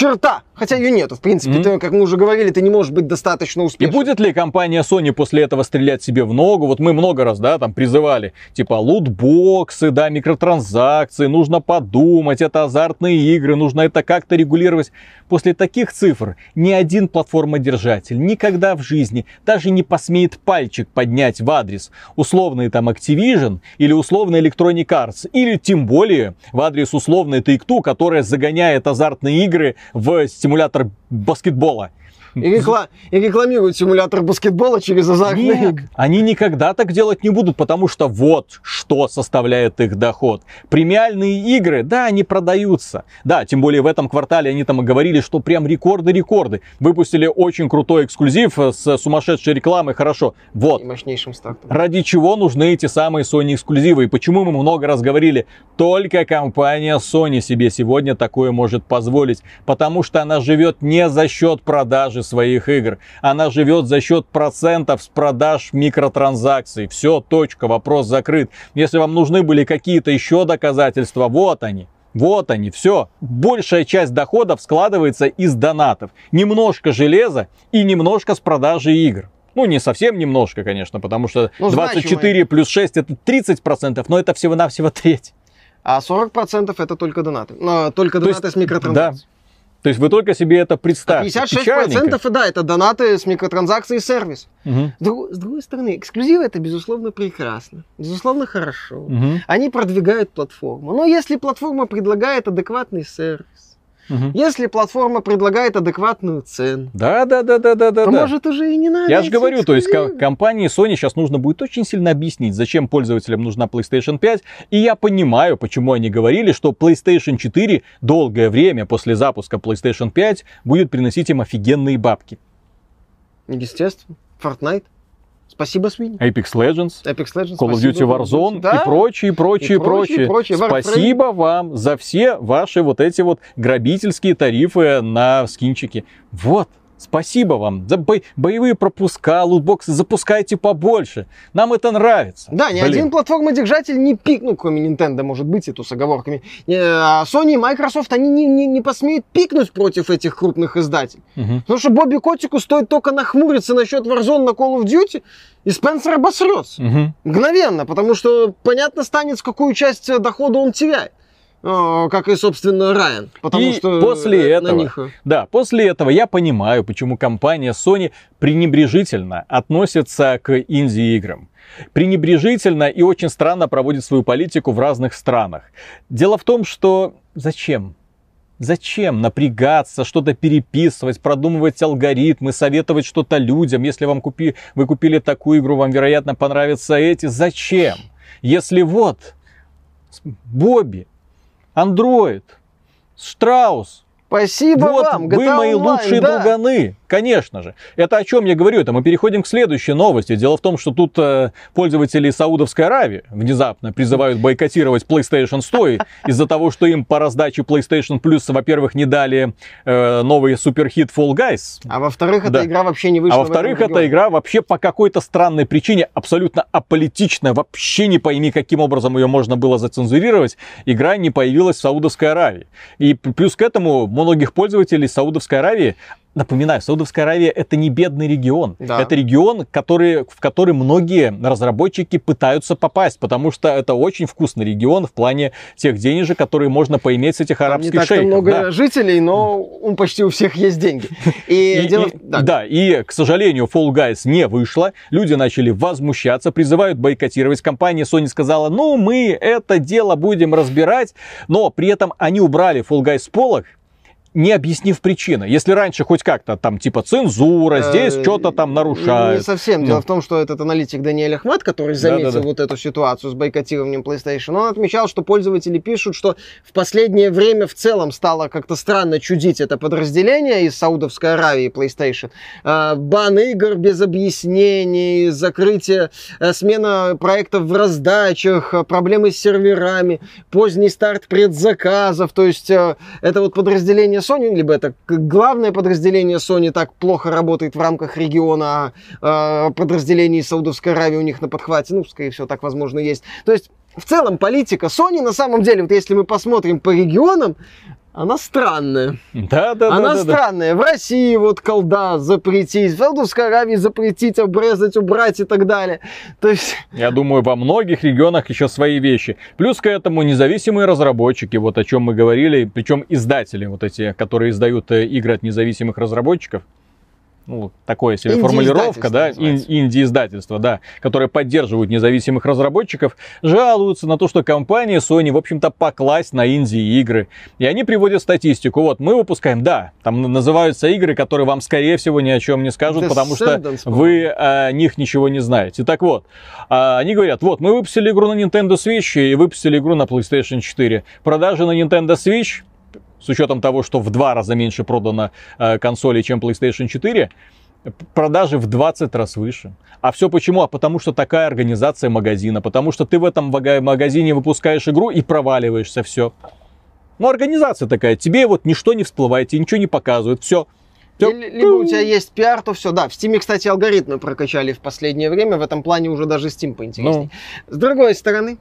[SPEAKER 2] черта? Хотя ее нету. В принципе,
[SPEAKER 1] Мгм.
[SPEAKER 2] ты, как мы уже говорили, ты не можешь быть достаточно
[SPEAKER 1] И
[SPEAKER 2] успешным.
[SPEAKER 1] будет ли компания Sony после этого стрелять себе в ногу? Вот мы много раз, да, там призывали, типа лутбоксы, да, микротранзакции, нужно подумать, это азартные игры, нужно это как-то регулировать. После таких цифр ни один платформодержатель никогда в жизни даже не посмеет пальчик поднять в адрес условный там Activision или условный Electronic Arts, или тем более в адрес условной Take-Two, которая загоняет азартные игры в симулятор баскетбола.
[SPEAKER 2] И, рекла... и рекламируют симулятор баскетбола через азартные
[SPEAKER 1] Нет, они никогда так делать не будут, потому что вот что составляет их доход. Премиальные игры, да, они продаются. Да, тем более в этом квартале они там и говорили, что прям рекорды-рекорды. Выпустили очень крутой эксклюзив с сумасшедшей рекламой, хорошо. Вот.
[SPEAKER 2] И мощнейшим стартом.
[SPEAKER 1] Ради чего нужны эти самые Sony эксклюзивы? И почему мы много раз говорили, только компания Sony себе сегодня такое может позволить. Потому что она живет не за счет продажи своих игр. Она живет за счет процентов с продаж микротранзакций. Все, точка, вопрос закрыт. Если вам нужны были какие-то еще доказательства, вот они. Вот они, все. Большая часть доходов складывается из донатов. Немножко железа и немножко с продажи игр. Ну, не совсем немножко, конечно, потому что
[SPEAKER 2] Ну,
[SPEAKER 1] 24
[SPEAKER 2] значимое.
[SPEAKER 1] плюс 6 это 30%, но это всего-навсего треть.
[SPEAKER 2] А 40% это только донаты. Но только
[SPEAKER 1] То есть,
[SPEAKER 2] донаты с микротранзакцией.
[SPEAKER 1] То есть вы только себе это
[SPEAKER 2] А
[SPEAKER 1] представьте.
[SPEAKER 2] 56%
[SPEAKER 1] Печальненько.
[SPEAKER 2] да, это донаты с микротранзакцией и сервис.
[SPEAKER 1] Мгм.
[SPEAKER 2] С, друг- с другой стороны, эксклюзивы это безусловно прекрасно, безусловно хорошо.
[SPEAKER 1] Мгм.
[SPEAKER 2] Они продвигают платформу. Но если платформа предлагает адекватный сервис,
[SPEAKER 1] Мгм.
[SPEAKER 2] если платформа предлагает адекватную цену,
[SPEAKER 1] Да, да, да, да, да, да.
[SPEAKER 2] то
[SPEAKER 1] да.
[SPEAKER 2] может уже и не надо.
[SPEAKER 1] Я же говорю, то есть ко- компании Sony сейчас нужно будет очень сильно объяснить, зачем пользователям нужна PlayStation 5. И я понимаю, почему они говорили, что PlayStation 4 долгое время после запуска PlayStation 5 будет приносить им офигенные бабки.
[SPEAKER 2] Естественно. Fortnite. Спасибо, Свиньи.
[SPEAKER 1] Apex Legends,
[SPEAKER 2] Apex Legends.
[SPEAKER 1] Call of
[SPEAKER 2] спасибо,
[SPEAKER 1] Duty Warzone
[SPEAKER 2] Да.
[SPEAKER 1] и прочее, прочее,
[SPEAKER 2] И прочее,
[SPEAKER 1] прочее.
[SPEAKER 2] прочее. Warframe.
[SPEAKER 1] Спасибо вам за все ваши вот эти вот грабительские тарифы на скинчики. Вот. Спасибо вам за бо- боевые пропуска, лутбоксы, запускайте побольше. Нам это нравится.
[SPEAKER 2] Да, ни
[SPEAKER 1] Блин.
[SPEAKER 2] один платформодержатель не пик, ну, кроме Nintendo, может быть, и то с оговорками. Не, а Sony и Microsoft, они не, не, не посмеют пикнуть против этих крупных издателей.
[SPEAKER 1] Мгм.
[SPEAKER 2] Потому что Бобби Котику стоит только нахмуриться насчет Warzone на Call of Duty, и Спенсер обосрется.
[SPEAKER 1] Мгм.
[SPEAKER 2] Мгновенно, потому что понятно станет, с какую часть э, дохода он теряет. Э, Как и, собственно, Райан. Потому
[SPEAKER 1] И
[SPEAKER 2] что
[SPEAKER 1] после
[SPEAKER 2] э, на
[SPEAKER 1] этого
[SPEAKER 2] них, э,
[SPEAKER 1] Да, после этого я понимаю, почему компания Sony пренебрежительно относится к инди-играм. Пренебрежительно и очень странно проводит свою политику в разных странах. Дело в том, что зачем? Зачем напрягаться, что-то переписывать, продумывать алгоритмы, советовать что-то людям? Если вам купи, вы купили такую игру, вам, вероятно, понравятся эти. Зачем? Если вот Бобби, Андроид, Штраус,
[SPEAKER 2] Спасибо
[SPEAKER 1] вот
[SPEAKER 2] вам,
[SPEAKER 1] вы
[SPEAKER 2] GTA
[SPEAKER 1] мои
[SPEAKER 2] Online,
[SPEAKER 1] лучшие
[SPEAKER 2] да.
[SPEAKER 1] друганы, конечно же. Это о чем я говорю? Это мы переходим к следующей новости. Дело в том, что тут э, пользователи Саудовской Аравии внезапно призывают бойкотировать PlayStation 100 и- из-за того, что им по раздаче PlayStation Plus, во-первых, не дали э, новый суперхит Fall Guys.
[SPEAKER 2] А во-вторых, эта
[SPEAKER 1] Да.
[SPEAKER 2] игра вообще не вышла.
[SPEAKER 1] А во-вторых, эта игра вообще по какой-то странной причине абсолютно аполитичная. Вообще не пойми, каким образом ее можно было зацензурировать. Игра не появилась в Саудовской Аравии. И плюс к этому многих пользователей Саудовской Аравии Напоминаю, Саудовская Аравия это не бедный регион.
[SPEAKER 2] Да.
[SPEAKER 1] Это регион, который, в который многие разработчики пытаются попасть, потому что это очень вкусный регион в плане тех денежек, которые можно поиметь с этих
[SPEAKER 2] Там не
[SPEAKER 1] арабских шейхов.
[SPEAKER 2] много
[SPEAKER 1] Да.
[SPEAKER 2] жителей, но у почти у всех есть деньги. И,
[SPEAKER 1] И-
[SPEAKER 2] дело...
[SPEAKER 1] и-
[SPEAKER 2] да.
[SPEAKER 1] да, и, к сожалению, Fall Guys не вышло. Люди начали возмущаться, призывают бойкотировать. Компания Sony сказала, ну, мы это дело будем разбирать. Но при этом они убрали Fall Guys с полок, не объяснив причины. Если раньше хоть как-то там типа цензура, здесь
[SPEAKER 2] Э,
[SPEAKER 1] что-то там
[SPEAKER 2] Не
[SPEAKER 1] нарушают.
[SPEAKER 2] совсем.
[SPEAKER 1] Ну.
[SPEAKER 2] Дело в том, что этот аналитик Даниэль Ахмат, который заметил вот эту ситуацию с бойкотированием PlayStation, он отмечал, что пользователи пишут, что в последнее время в целом стало как-то странно чудить это подразделение из Саудовской Аравии PlayStation. А, Бан игр без объяснений, закрытие, э, смена проектов в раздачах, э, проблемы с серверами, поздний старт предзаказов. То есть э, это вот подразделение Sony, либо это главное подразделение Sony так плохо работает в рамках региона, а подразделение из Саудовской Аравии у них на подхвате, ну, скорее всего, так возможно есть. То есть в целом политика Sony на самом деле, вот если мы посмотрим по регионам, она странная.
[SPEAKER 1] Да, да,
[SPEAKER 2] Она
[SPEAKER 1] да, да, да.
[SPEAKER 2] странная. В России вот колда запретить, в Саудовской Аравии запретить, обрезать, убрать и так далее. То есть,
[SPEAKER 1] Я думаю, во многих регионах еще свои вещи. Плюс к этому независимые разработчики, вот о чем мы говорили, причем издатели вот эти, которые издают э, игры от независимых разработчиков. Ну, такое себе формулировка, да, ин- инди-издательство, да, которые поддерживают независимых разработчиков, жалуются на то, что компания Sony, в общем-то, покласть на инди-игры. И они приводят статистику. Вот, мы выпускаем, да, там называются игры, которые вам, скорее всего, ни о чем не скажут, потому что вы о них ничего не знаете. Так вот, а, они говорят, вот, мы выпустили игру на Nintendo Switch и выпустили игру на PlayStation 4. Продажи на Nintendo Switch с учетом того, что в два раза меньше продано э, консолей, чем PlayStation 4, продажи в 20 раз выше. А все почему? А потому что такая организация магазина, потому что ты в этом магазине выпускаешь игру и проваливаешься, все. Ну, организация такая, тебе вот ничто не всплывает, тебе ничего не показывают, все.
[SPEAKER 2] Либо у тебя есть пиар, то все. Да, в Steam, кстати, алгоритмы прокачали в последнее время. В этом плане уже даже Steam поинтереснее. Ну. С другой стороны,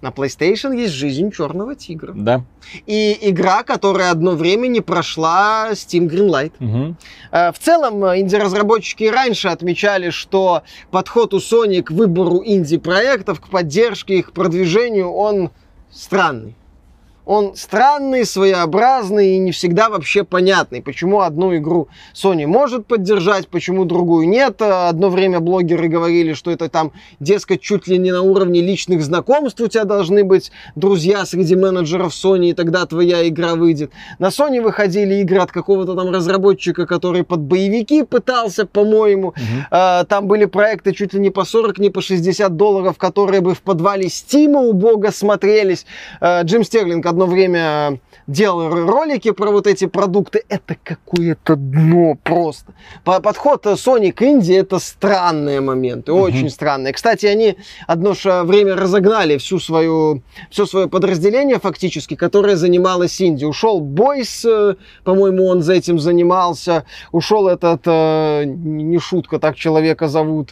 [SPEAKER 2] на PlayStation есть жизнь черного тигра.
[SPEAKER 1] Да.
[SPEAKER 2] И игра, которая одно время не прошла Steam Greenlight. Угу. В целом, э, инди-разработчики раньше отмечали, что подход у Sony к выбору инди-проектов, к поддержке их продвижению, он странный он странный, своеобразный и не всегда вообще понятный. Почему одну игру Sony может поддержать, почему другую нет. Одно время блогеры говорили, что это там, дескать, чуть ли не на уровне личных знакомств у тебя должны быть друзья среди менеджеров Sony, и тогда твоя игра выйдет. На Sony выходили игры от какого-то там разработчика, который под боевики пытался, по-моему. Угу. А, там были проекты чуть ли не по 40, не по 60 долларов, которые бы в подвале Стима убого смотрелись. А, Джим Стерлинг, одно время делал ролики про вот эти продукты. Это какое-то дно просто. Подход Sony к Индии это странные моменты, очень uh-huh. странные. Кстати, они одно же время разогнали всю свою, все свое подразделение фактически, которое занималось Индией. Ушел Бойс, э, по-моему, он за этим занимался. Ушел этот, э, не шутка, так человека зовут,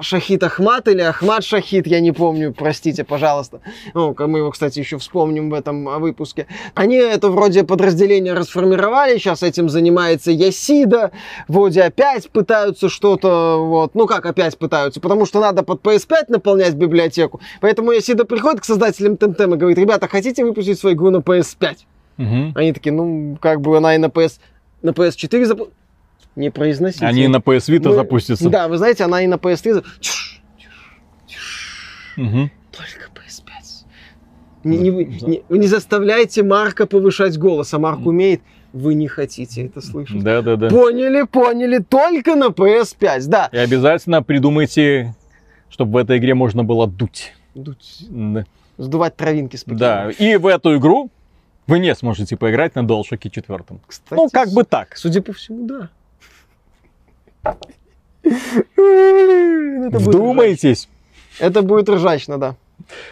[SPEAKER 2] Шахид Ахмат или Ахмат Шахид, я не помню, простите, пожалуйста. Ну, мы его, кстати, еще вспомним в этом а, выпуске. Они это вроде подразделение расформировали, сейчас этим занимается Ясида, вроде опять пытаются что-то, вот, ну как опять пытаются, потому что надо под PS5 наполнять библиотеку, поэтому Ясида приходит к создателям Темтем и говорит, ребята, хотите выпустить свою игру на PS5? Угу. Они такие, ну, как бы она и на PS, на PS4 запустила не произносите.
[SPEAKER 1] Они на PS Vita Мы... запустятся.
[SPEAKER 2] Да, вы знаете, она и на PS3... Угу. Только PS5. Не, не, не, не заставляйте Марка повышать голос, а Марк умеет. Вы не хотите это слышать.
[SPEAKER 1] Да, да, да.
[SPEAKER 2] Поняли, поняли. Только на PS5, да.
[SPEAKER 1] И обязательно придумайте, чтобы в этой игре можно было дуть.
[SPEAKER 2] Дуть. Да. Сдувать травинки с
[SPEAKER 1] Да, и в эту игру вы не сможете поиграть на DualShock 4. Кстати, ну, как бы так.
[SPEAKER 2] Судя по всему, да.
[SPEAKER 1] Вдумайтесь.
[SPEAKER 2] Это будет ржачно, да.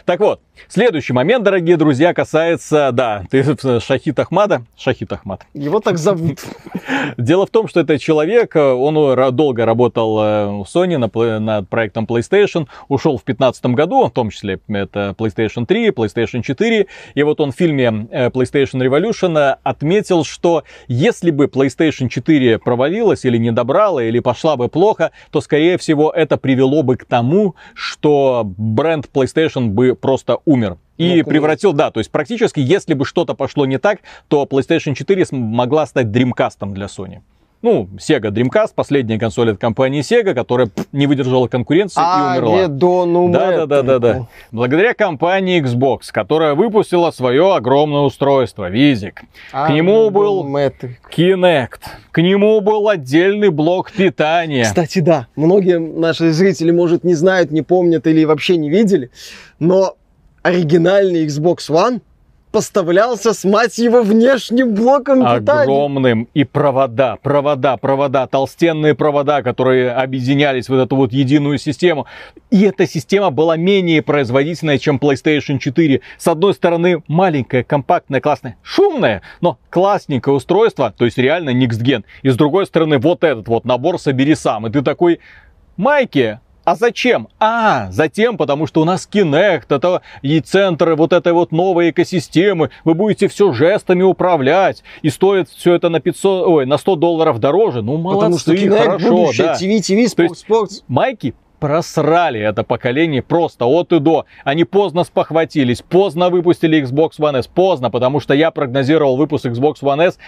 [SPEAKER 1] Так вот, следующий момент, дорогие друзья, касается, да, ты Шахид Ахмада, Шахид Ахмад.
[SPEAKER 2] Его так зовут.
[SPEAKER 1] Дело в том, что этот человек, он долго работал э, в Sony над проектом PlayStation, ушел в 2015 году, в том числе это PlayStation 3, PlayStation 4, и вот он в фильме э, PlayStation Revolution отметил, что если бы PlayStation 4 провалилась или не добрала, или пошла бы плохо, то, скорее всего, это привело бы к тому, что бренд PlayStation бы просто умер. И ну, превратил, да, то есть практически, если бы что-то пошло не так, то PlayStation 4 могла стать Dreamcast для Sony. Ну, Sega Dreamcast, последняя консоль от компании Sega, которая не выдержала конкуренции а, и умерла. Да, да, да, да, да. Благодаря компании Xbox, которая выпустила свое огромное устройство, Визик. А, к нему был Kinect, к нему был отдельный блок питания.
[SPEAKER 2] Кстати, да, многие наши зрители, может, не знают, не помнят или вообще не видели, но оригинальный Xbox One поставлялся с, мать его, внешним блоком питания.
[SPEAKER 1] Огромным. И провода, провода, провода, толстенные провода, которые объединялись в эту вот единую систему. И эта система была менее производительная, чем PlayStation 4. С одной стороны, маленькая, компактная, классная, шумная, но классненькое устройство, то есть реально Next Gen. И с другой стороны, вот этот вот набор собери сам. И ты такой, Майки, а зачем? А, затем, потому что у нас Kinect, это и центр вот этой вот новой экосистемы. Вы будете все жестами управлять. И стоит все это на 500, ой, на 100 долларов дороже. Ну, молодцы, потому что Kinect хорошо, будущее, да.
[SPEAKER 2] TV, TV, спорт, спорт.
[SPEAKER 1] Майки просрали это поколение просто от и до. Они поздно спохватились, поздно выпустили Xbox One S, поздно, потому что я прогнозировал выпуск Xbox One S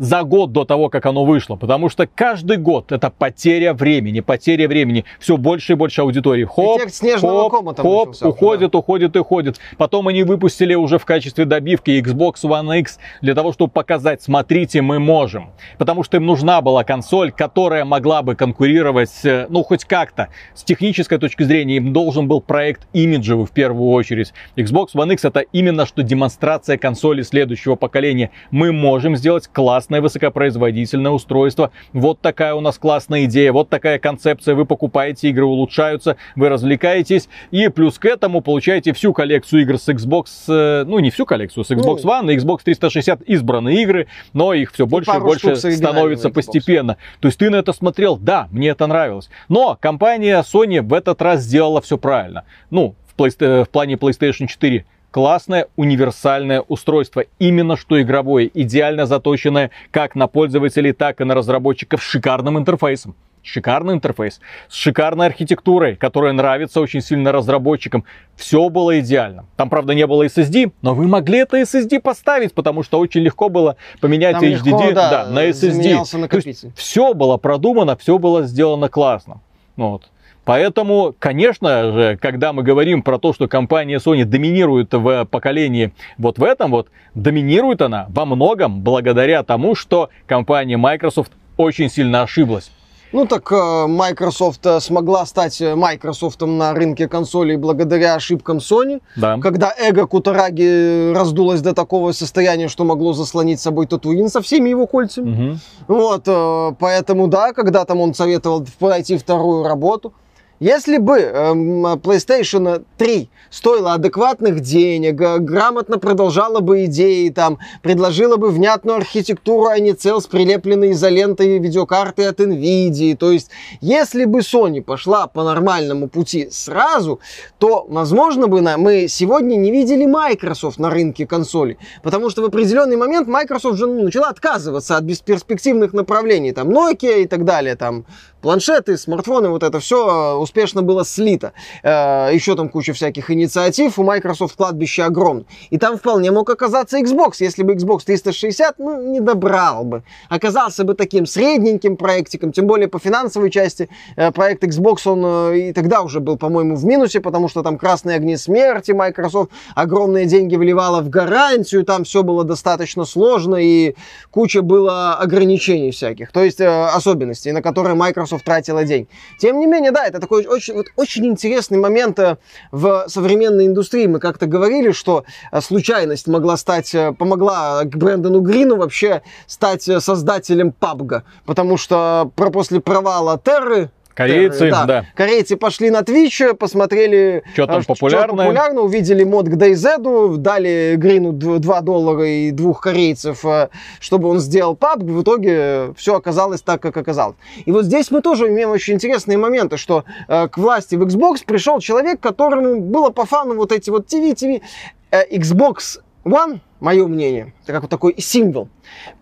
[SPEAKER 1] за год до того, как оно вышло. Потому что каждый год это потеря времени, потеря времени. Все больше и больше аудитории. Хоп, хоп, хоп, начался, уходит, да. уходит и уходит. Потом они выпустили уже в качестве добивки Xbox One X для того, чтобы показать, смотрите, мы можем. Потому что им нужна была консоль, которая могла бы конкурировать, ну, хоть как-то. С технической точки зрения им должен был проект имиджевый в первую очередь. Xbox One X это именно что демонстрация консоли следующего поколения. Мы можем сделать классное высокопроизводительное устройство. Вот такая у нас классная идея, вот такая концепция. Вы покупаете, игры улучшаются, вы развлекаетесь. И плюс к этому получаете всю коллекцию игр с Xbox, э, ну не всю коллекцию, с Xbox ну, One и Xbox 360 избранные игры, но их все больше и больше становится постепенно. То есть ты на это смотрел, да, мне это нравилось. Но компания Sony в этот раз сделала все правильно. Ну, в, э, в плане PlayStation 4 классное универсальное устройство, именно что игровое, идеально заточенное как на пользователей, так и на разработчиков с шикарным интерфейсом. Шикарный интерфейс, с шикарной архитектурой, которая нравится очень сильно разработчикам. Все было идеально. Там, правда, не было SSD, но вы могли это SSD поставить, потому что очень легко было поменять Там HDD легко, да, да, на SSD. То есть, все было продумано, все было сделано классно. Вот. Поэтому, конечно же, когда мы говорим про то, что компания Sony доминирует в поколении вот в этом вот, доминирует она во многом благодаря тому, что компания Microsoft очень сильно ошиблась.
[SPEAKER 2] Ну так э, Microsoft э, смогла стать э, Microsoft на рынке консолей благодаря ошибкам Sony. Да. Когда эго Кутараги раздулось до такого состояния, что могло заслонить собой Татуин со всеми его кольцами. Угу. Вот, поэтому да, когда там он советовал пройти вторую работу. Если бы э, PlayStation 3 стоила адекватных денег, э, грамотно продолжала бы идеи, там, предложила бы внятную архитектуру, а не цел с прилепленной изолентой видеокарты от NVIDIA, то есть, если бы Sony пошла по нормальному пути сразу, то, возможно бы мы сегодня не видели Microsoft на рынке консолей, потому что в определенный момент Microsoft уже ну, начала отказываться от бесперспективных направлений, там, Nokia и так далее, там, планшеты, смартфоны, вот это все э, успешно было слито. Э, Еще там куча всяких инициатив, у Microsoft кладбище огромное. И там вполне мог оказаться Xbox, если бы Xbox 360, ну, не добрал бы. Оказался бы таким средненьким проектиком, тем более по финансовой части э, проект Xbox, он и тогда уже был, по-моему, в минусе, потому что там красные огни смерти, Microsoft огромные деньги вливала в гарантию, там все было достаточно сложно и куча было ограничений всяких, то есть особенностей, на которые Microsoft Microsoft тратила деньги. Тем не менее, да, это такой очень, вот, очень интересный момент э, в современной индустрии. Мы как-то говорили, что э, случайность могла стать, э, помогла Брэндону Грину вообще стать создателем PUBG, потому что после провала Терры
[SPEAKER 1] Корейцы, да. да.
[SPEAKER 2] Корейцы пошли на Twitch, посмотрели,
[SPEAKER 1] что там популярно.
[SPEAKER 2] Что популярно, увидели мод к DayZ, дали Грину 2 доллара и двух корейцев, э, чтобы он сделал паб. В итоге все оказалось так, как оказалось. И вот здесь мы тоже имеем очень интересные моменты, что э, к власти в Xbox пришел человек, которому было по фану вот эти вот TV, TV. Э, Xbox One, мое мнение, это как вот такой символ,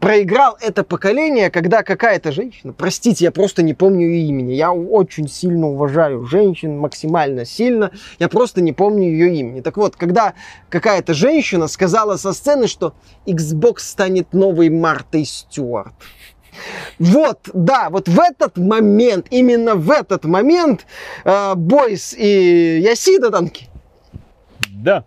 [SPEAKER 2] проиграл это поколение, когда какая-то женщина, простите, я просто не помню ее имени, я очень сильно уважаю женщин, максимально сильно, я просто не помню ее имени. Так вот, когда какая-то женщина сказала со сцены, что Xbox станет новой Мартой Стюарт, вот, да, вот в этот момент, именно в этот момент э, Бойс и Ясида танки.
[SPEAKER 1] Да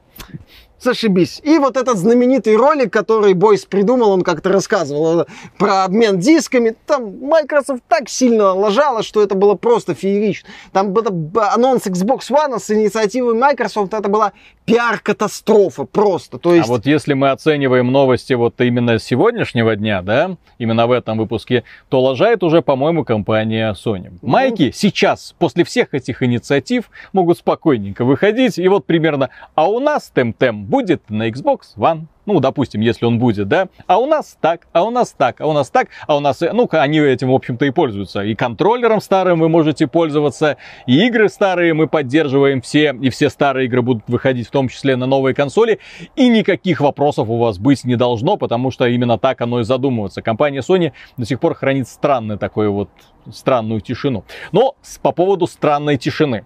[SPEAKER 2] зашибись. И вот этот знаменитый ролик, который Бойс придумал, он как-то рассказывал про обмен дисками. Там Microsoft так сильно лажала, что это было просто феерично. Там был анонс Xbox One с инициативой Microsoft, это была пиар-катастрофа просто. То есть...
[SPEAKER 1] А вот если мы оцениваем новости вот именно сегодняшнего дня, да, именно в этом выпуске, то лажает уже, по-моему, компания Sony. Ну... Майки сейчас, после всех этих инициатив, могут спокойненько выходить и вот примерно, а у нас тем-тем будет на Xbox One. Ну, допустим, если он будет, да. А у нас так, а у нас так, а у нас так, а у нас... Ну, они этим, в общем-то, и пользуются. И контроллером старым вы можете пользоваться, и игры старые мы поддерживаем все, и все старые игры будут выходить в том числе на новые консоли. И никаких вопросов у вас быть не должно, потому что именно так оно и задумывается. Компания Sony до сих пор хранит странный такой вот, странную тишину. Но по поводу странной тишины.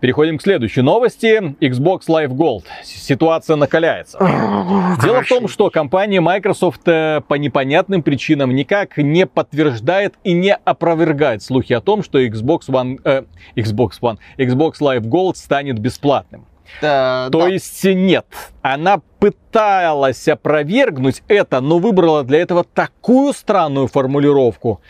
[SPEAKER 1] Переходим к следующей новости. Xbox Live Gold. Ситуация накаляется. Дело в том, что компания Microsoft э, по непонятным причинам никак не подтверждает и не опровергает слухи о том, что Xbox One, э, Xbox One, Xbox Live Gold станет бесплатным.
[SPEAKER 2] Да,
[SPEAKER 1] То
[SPEAKER 2] да.
[SPEAKER 1] есть нет. Она пыталась опровергнуть это, но выбрала для этого такую странную формулировку.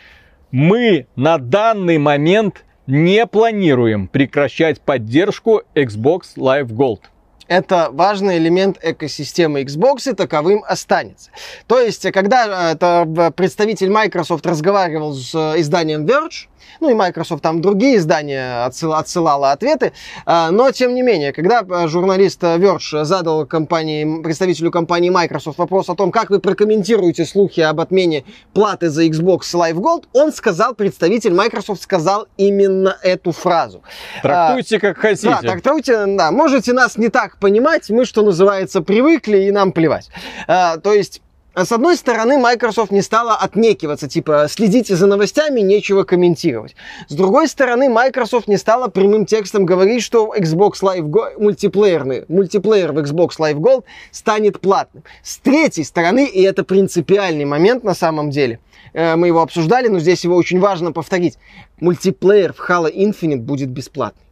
[SPEAKER 1] Мы на данный момент не планируем прекращать поддержку Xbox Live Gold.
[SPEAKER 2] это важный элемент экосистемы Xbox и таковым останется. То есть, когда э, это э, представитель Microsoft разговаривал с э, изданием Verge, ну и Microsoft там другие издания отсыл, отсылала ответы, э, но тем не менее, когда э, журналист Verge задал компании, представителю компании Microsoft вопрос о том, как вы прокомментируете слухи об отмене платы за Xbox Live Gold, он сказал, представитель Microsoft сказал именно эту фразу.
[SPEAKER 1] Трактуйте как хотите.
[SPEAKER 2] Да, трактуйте, да. Можете нас не так понимать, мы, что называется, привыкли, и нам плевать. А, то есть, с одной стороны, Microsoft не стала отнекиваться, типа, следите за новостями, нечего комментировать. С другой стороны, Microsoft не стала прямым текстом говорить, что Xbox Live Gold, мультиплеерный, мультиплеер в Xbox Live Gold станет платным. С третьей стороны, и это принципиальный момент на самом деле, э, мы его обсуждали, но здесь его очень важно повторить, мультиплеер в Halo Infinite будет бесплатный.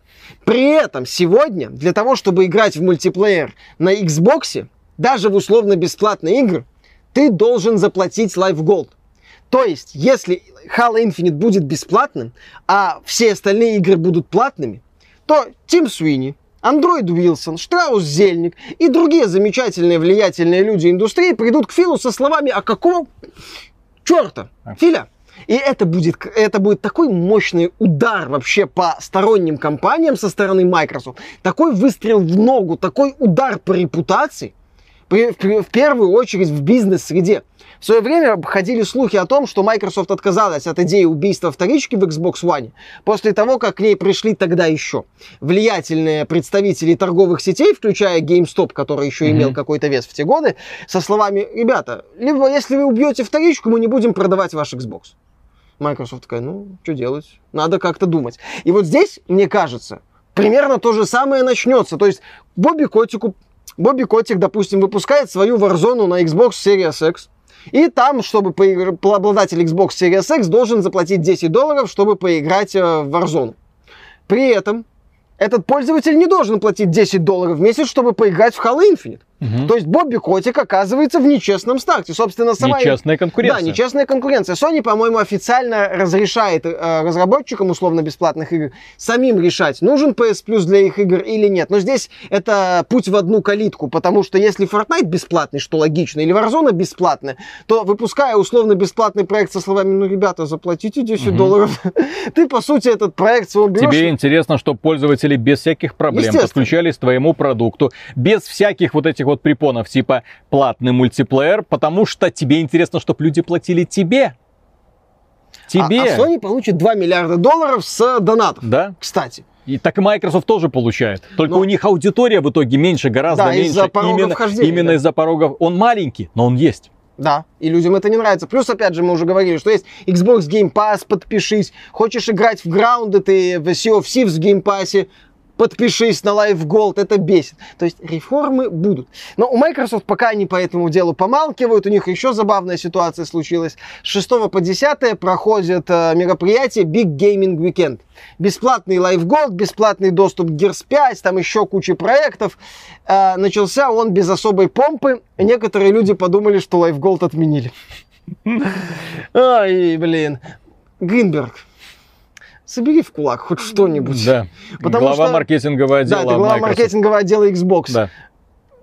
[SPEAKER 2] При этом сегодня для того, чтобы играть в мультиплеер на Xbox, даже в условно-бесплатные игры, ты должен заплатить Live Gold. То есть, если Halo Infinite будет бесплатным, а все остальные игры будут платными, то Тим Суини, Андроид Уилсон, Штраус Зельник и другие замечательные влиятельные люди индустрии придут к Филу со словами «А какого черта, Филя?» И это будет, это будет такой мощный удар вообще по сторонним компаниям со стороны Microsoft. Такой выстрел в ногу, такой удар по репутации. В, первую очередь в бизнес-среде. В свое время ходили слухи о том, что Microsoft отказалась от идеи убийства вторички в Xbox One после того, как к ней пришли тогда еще влиятельные представители торговых сетей, включая GameStop, который еще имел
[SPEAKER 1] Мгм.
[SPEAKER 2] какой-то вес в те годы, со словами, ребята, либо если вы убьете вторичку, мы не будем продавать ваш Xbox. Microsoft такая, ну, что делать? Надо как-то думать. И вот здесь, мне кажется, примерно то же самое начнется. То есть Бобби Котику, Бобби Котик, допустим, выпускает свою Warzone на Xbox Series X. И там, чтобы поигр- обладатель Xbox Series X должен заплатить 10 долларов, чтобы поиграть э, в Warzone. При этом этот пользователь не должен платить 10 долларов в месяц, чтобы поиграть в Halo Infinite.
[SPEAKER 1] Мгм.
[SPEAKER 2] То есть Бобби Котик оказывается в нечестном старте. Собственно, сама...
[SPEAKER 1] Нечестная конкуренция.
[SPEAKER 2] Да, нечестная конкуренция. Sony, по-моему, официально разрешает э, разработчикам условно-бесплатных игр самим решать, нужен PS Plus для их игр или нет. Но здесь это путь в одну калитку, потому что если Fortnite бесплатный, что логично, или Warzone бесплатная, то выпуская условно-бесплатный проект со словами, ну, ребята, заплатите 10
[SPEAKER 1] Мгм.
[SPEAKER 2] долларов, ты, по сути, этот проект своего берешь...
[SPEAKER 1] Тебе интересно, чтобы пользователи без всяких проблем подключались к твоему продукту, без всяких вот этих вот препонов типа платный мультиплеер, потому что тебе интересно, чтобы люди платили тебе. Тебе.
[SPEAKER 2] А, а Sony получит 2 миллиарда долларов с донатов,
[SPEAKER 1] Да?
[SPEAKER 2] кстати.
[SPEAKER 1] И так и Microsoft тоже получает. Только
[SPEAKER 2] Но-
[SPEAKER 1] у них аудитория в итоге меньше, гораздо
[SPEAKER 2] Да,
[SPEAKER 1] меньше.
[SPEAKER 2] из-за порога
[SPEAKER 1] именно
[SPEAKER 2] вхождения,
[SPEAKER 1] именно
[SPEAKER 2] да.
[SPEAKER 1] из-за порогов. Он маленький, но он есть.
[SPEAKER 2] Да, и людям это не нравится. Плюс, опять же, мы уже говорили, что есть Xbox Game Pass, подпишись. Хочешь играть в Grounded и в Sea of Thieves в Game Pass, подпишись на Live Gold, это бесит. То есть реформы будут. Но у Microsoft пока они по этому делу помалкивают, у них еще забавная ситуация случилась. С 6 по 10 проходит э, мероприятие Big Gaming Weekend. Бесплатный Live Gold, бесплатный доступ к Gears 5, там еще куча проектов. Э, начался он без особой помпы. Некоторые люди подумали, что Live Gold отменили. Ай, блин. Гринберг, собери в кулак хоть что-нибудь.
[SPEAKER 1] Да.
[SPEAKER 2] Потому
[SPEAKER 1] Глава
[SPEAKER 2] что-
[SPEAKER 1] маркетингового
[SPEAKER 2] Да,
[SPEAKER 1] отдела
[SPEAKER 2] это глава
[SPEAKER 1] Microsoft.
[SPEAKER 2] маркетингового отдела Xbox.
[SPEAKER 1] Да.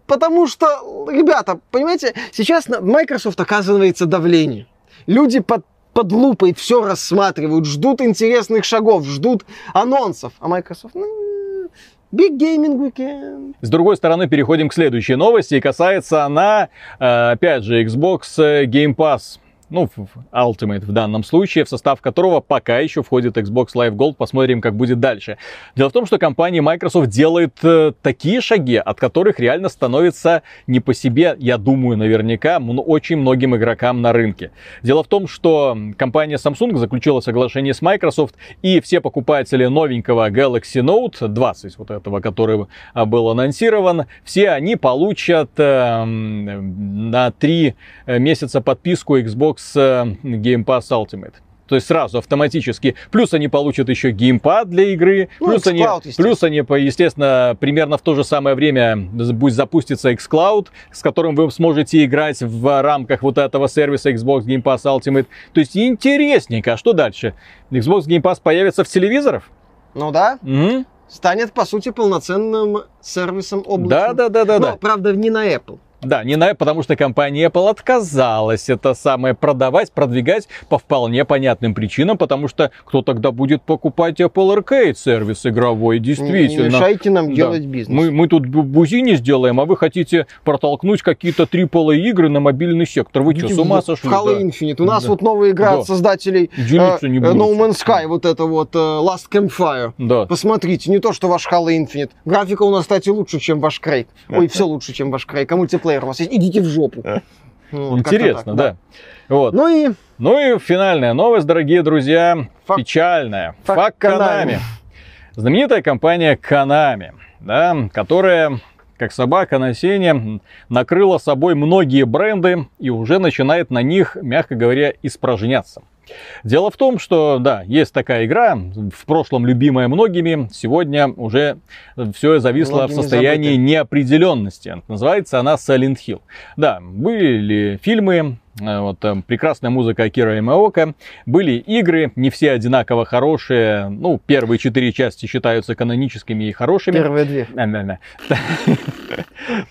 [SPEAKER 2] Потому что, ребята, понимаете, сейчас на Microsoft оказывается давление. Люди под, под лупой все рассматривают, ждут интересных шагов, ждут анонсов. А Microsoft, ну, Big Gaming Weekend.
[SPEAKER 1] С другой стороны, переходим к следующей новости. И касается она, э, опять же, Xbox э, Game Pass. Ну, Ultimate в данном случае, в состав которого пока еще входит Xbox Live Gold. Посмотрим, как будет дальше. Дело в том, что компания Microsoft делает э, такие шаги, от которых реально становится не по себе, я думаю, наверняка, очень многим игрокам на рынке. Дело в том, что компания Samsung заключила соглашение с Microsoft, и все покупатели новенького Galaxy Note 20, вот этого, который а, был анонсирован, все они получат э, на 3 месяца подписку Xbox э, Game Pass Ultimate. То есть сразу автоматически. Плюс они получат еще геймпад для игры. Ну, плюс, они, плюс они, естественно, примерно в то же самое время будет запуститься xCloud, с которым вы сможете играть в рамках вот этого сервиса Xbox Game Pass Ultimate. То есть интересненько. А что дальше? Xbox Game Pass появится в телевизорах?
[SPEAKER 2] Ну да. Угу. Станет, по сути, полноценным сервисом облачным.
[SPEAKER 1] Да, да, да, да.
[SPEAKER 2] Но,
[SPEAKER 1] да.
[SPEAKER 2] правда, не на Apple.
[SPEAKER 1] Да, не на, потому что компания Apple отказалась это самое продавать, продвигать по вполне понятным причинам, потому что кто тогда будет покупать Apple Arcade сервис игровой, действительно. Не,
[SPEAKER 2] мешайте нам да. делать бизнес.
[SPEAKER 1] Мы, мы тут бузи не сделаем, а вы хотите протолкнуть какие-то AAA игры на мобильный сектор. Вы что, с ума сошли?
[SPEAKER 2] Halo да. Infinite. У нас да. вот новая игра да. от создателей
[SPEAKER 1] Делиться э, не
[SPEAKER 2] No Man's Sky, вот это вот э, Last Campfire. Да. Посмотрите, не то, что ваш Halo Infinite. Графика у нас, кстати, лучше, чем ваш Крейг. Ой, все лучше, чем ваш Крейг. А мультиплеер мультиплеер у вас есть, идите в жопу.
[SPEAKER 1] Вот, Интересно, так, да. да. Вот.
[SPEAKER 2] Ну и...
[SPEAKER 1] Ну и финальная новость, дорогие друзья, Фак... печальная. Фак, Фак Канами. Знаменитая компания Канами, да, которая как собака на сене, накрыла собой многие бренды и уже начинает на них, мягко говоря, испражняться. Дело в том, что, да, есть такая игра, в прошлом любимая многими, сегодня уже все зависло Многими в состоянии забыты. неопределенности. Называется она Silent Hill. Да, были фильмы, э, вот э, прекрасная музыка Акира Имаока, были игры, не все одинаково хорошие, ну, первые четыре части считаются каноническими и хорошими.
[SPEAKER 2] Первые две.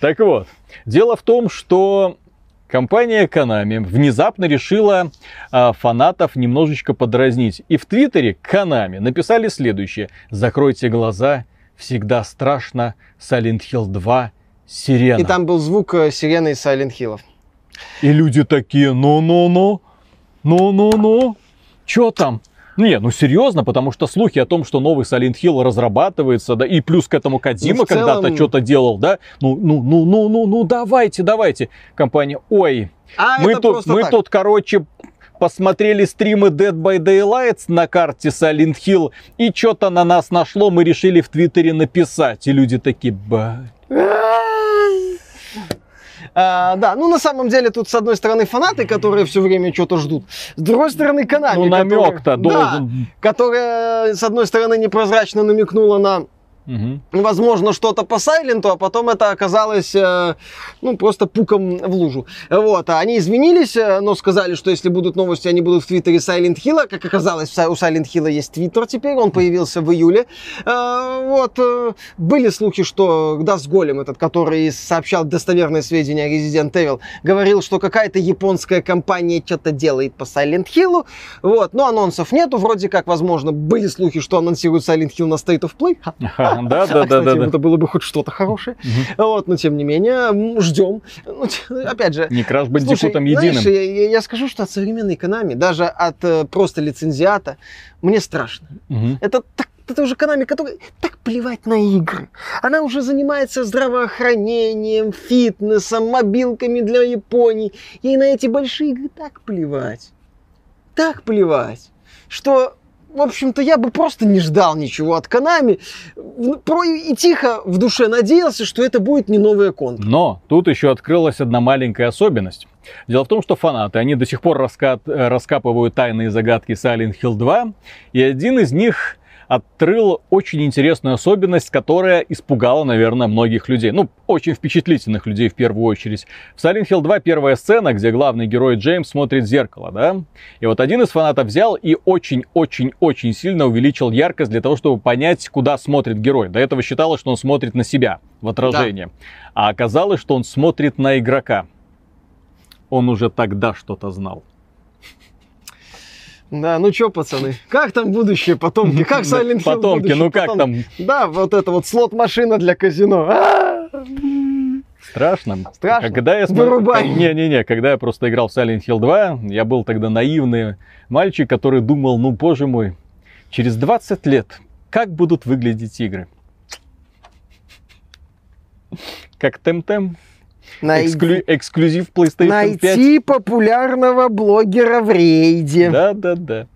[SPEAKER 1] Так вот, дело в том, что компания Konami внезапно решила а, фанатов немножечко подразнить. И в Твиттере Konami написали следующее. Закройте глаза, всегда страшно, Silent Hill 2, сирена.
[SPEAKER 2] И там был звук э, сирены из Silent Hill.
[SPEAKER 1] И люди такие, ну-ну-ну, ну-ну-ну, что там? Не, ну серьезно, потому что слухи о том, что новый Silent Hill разрабатывается, да, и плюс к этому Кадима ну, целом... когда-то что-то делал, да, ну, ну, ну, ну, ну, ну, давайте, давайте. Компания, ой, а мы тут, мы так. тут, короче, посмотрели стримы Dead by Daylight на карте Silent Hill, и что-то на нас нашло, мы решили в Твиттере написать. И люди такие, ба.
[SPEAKER 2] А, да, ну на самом деле тут с одной стороны фанаты, которые все время что-то ждут, с другой стороны Konami.
[SPEAKER 1] Ну намек-то
[SPEAKER 2] должен. Да, которая с одной стороны непрозрачно намекнула на Угу. Возможно, что-то по Сайленту, а потом это оказалось, э, ну, просто пуком в лужу. Вот, а они извинились, э, но сказали, что если будут новости, они будут в твиттере Silent Hill. Как оказалось, у Silent Hill есть твиттер теперь, он появился в июле. Э, вот, были слухи, что Дас Голем, этот, который сообщал достоверные сведения о Resident Evil, говорил, что какая-то японская компания что-то делает по Silent Hill. Вот, но анонсов нету, вроде как, возможно, были слухи, что анонсируют Silent Hill на State of Play.
[SPEAKER 1] Да, да, да, да.
[SPEAKER 2] Это было бы хоть что-то хорошее. Вот, но тем не менее, ждем. Ну, опять же.
[SPEAKER 1] Не краш бандикутом единым.
[SPEAKER 2] Я скажу, что от современной экономии, даже от э, просто лицензиата, мне страшно. Это так это уже Konami, которая так плевать на игры. Она уже занимается здравоохранением, фитнесом, мобилками для Японии. Ей на эти большие игры так плевать. Так плевать, что в общем-то, я бы просто не ждал ничего от Konami. И тихо в душе надеялся, что это будет не новый конт.
[SPEAKER 1] Но тут еще открылась одна маленькая особенность. Дело в том, что фанаты, они до сих пор раскат, раскапывают тайные загадки Silent Hill 2, и один из них отрыл очень интересную особенность, которая испугала, наверное, многих людей. Ну, очень впечатлительных людей в первую очередь. В Silent Hill 2 первая сцена, где главный герой Джеймс смотрит в зеркало, да? И вот один из фанатов взял и очень-очень-очень сильно увеличил яркость для того, чтобы понять, куда смотрит герой. До этого считалось, что он смотрит на себя в отражение. Да. А оказалось, что он смотрит на игрока. Он уже тогда что-то знал.
[SPEAKER 2] Да, ну чё, пацаны, как там будущее, потомки? Как Silent Hill
[SPEAKER 1] Потомки, ну как там?
[SPEAKER 2] Да, вот это вот слот-машина для казино. А!
[SPEAKER 1] Страшно.
[SPEAKER 2] Страшно?
[SPEAKER 1] Когда я
[SPEAKER 2] Вырубай.
[SPEAKER 1] Не-не-не, когда я просто играл в Silent Hill 2, я был тогда наивный мальчик, который думал, ну, боже мой, через 20 лет как будут выглядеть игры? Как Темтем?
[SPEAKER 2] Найди-
[SPEAKER 1] Эксклю- Эксклюзив PlayStation 5?
[SPEAKER 2] Найти популярного блогера в рейде.
[SPEAKER 1] Да, да, да.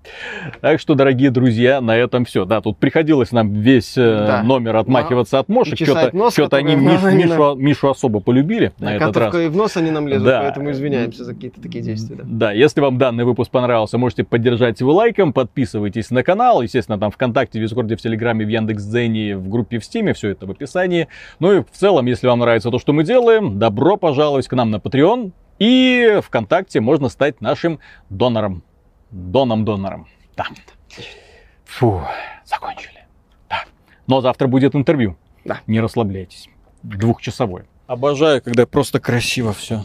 [SPEAKER 1] Так что, дорогие друзья, на этом все. Да, тут приходилось нам весь э,
[SPEAKER 2] Да.
[SPEAKER 1] номер отмахиваться от мошек. Что-то что-то они Миш- Мишу, Мишу особо полюбили на этот раз.
[SPEAKER 2] И в нос они нам лезут,
[SPEAKER 1] Да.
[SPEAKER 2] поэтому извиняемся за какие-то такие действия. да.
[SPEAKER 1] Да, если вам данный выпуск понравился, можете поддержать его лайком, подписывайтесь на канал, естественно, там ВКонтакте, в Дискорде, в Телеграме, в Яндекс.Дзене, в группе в Стиме, все это в описании. Ну и в целом, если вам нравится то, что мы делаем, добро пожаловать к нам на Patreon. И ВКонтакте можно стать нашим донором. Доном-донором. Да. Фу, закончили. Да. Но завтра будет интервью.
[SPEAKER 2] Да.
[SPEAKER 1] Не расслабляйтесь. Двухчасовой. Обожаю, когда просто красиво все.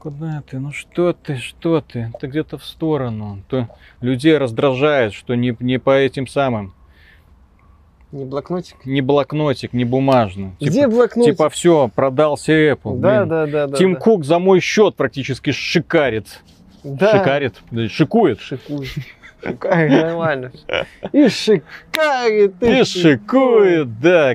[SPEAKER 1] Куда ты? Ну что ты, что ты? Ты где-то в сторону. То людей раздражает, что не, не по этим самым.
[SPEAKER 2] Не блокнотик?
[SPEAKER 1] Не блокнотик, не бумажный.
[SPEAKER 2] Где
[SPEAKER 1] Типа,
[SPEAKER 2] блокнотик?
[SPEAKER 1] типа все, продался Apple.
[SPEAKER 2] да,
[SPEAKER 1] блин.
[SPEAKER 2] да, да, да.
[SPEAKER 1] Тим
[SPEAKER 2] да.
[SPEAKER 1] Кук за мой счет практически шикарит.
[SPEAKER 2] Да.
[SPEAKER 1] Шикарит. Шикует.
[SPEAKER 2] Шикует. Шикарит, нормально. И шикарит.
[SPEAKER 1] И шикует, да.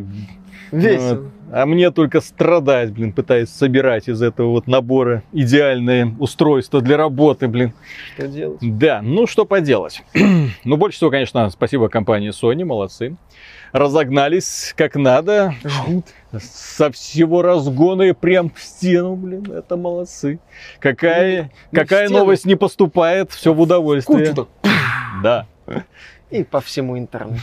[SPEAKER 2] Весело.
[SPEAKER 1] А мне только страдать, блин, пытаясь собирать из этого вот набора идеальное устройство для работы, блин.
[SPEAKER 2] Что делать?
[SPEAKER 1] Да, ну что поделать. ну, больше всего, конечно, спасибо компании Sony, молодцы. Разогнались как надо.
[SPEAKER 2] Жгут.
[SPEAKER 1] Со всего разгона и прям в стену, блин, это молодцы. Какая,
[SPEAKER 2] Ну,
[SPEAKER 1] какая
[SPEAKER 2] в стену.
[SPEAKER 1] новость не поступает, все в удовольствие.
[SPEAKER 2] Кучу.
[SPEAKER 1] Да.
[SPEAKER 2] И по всему интернету.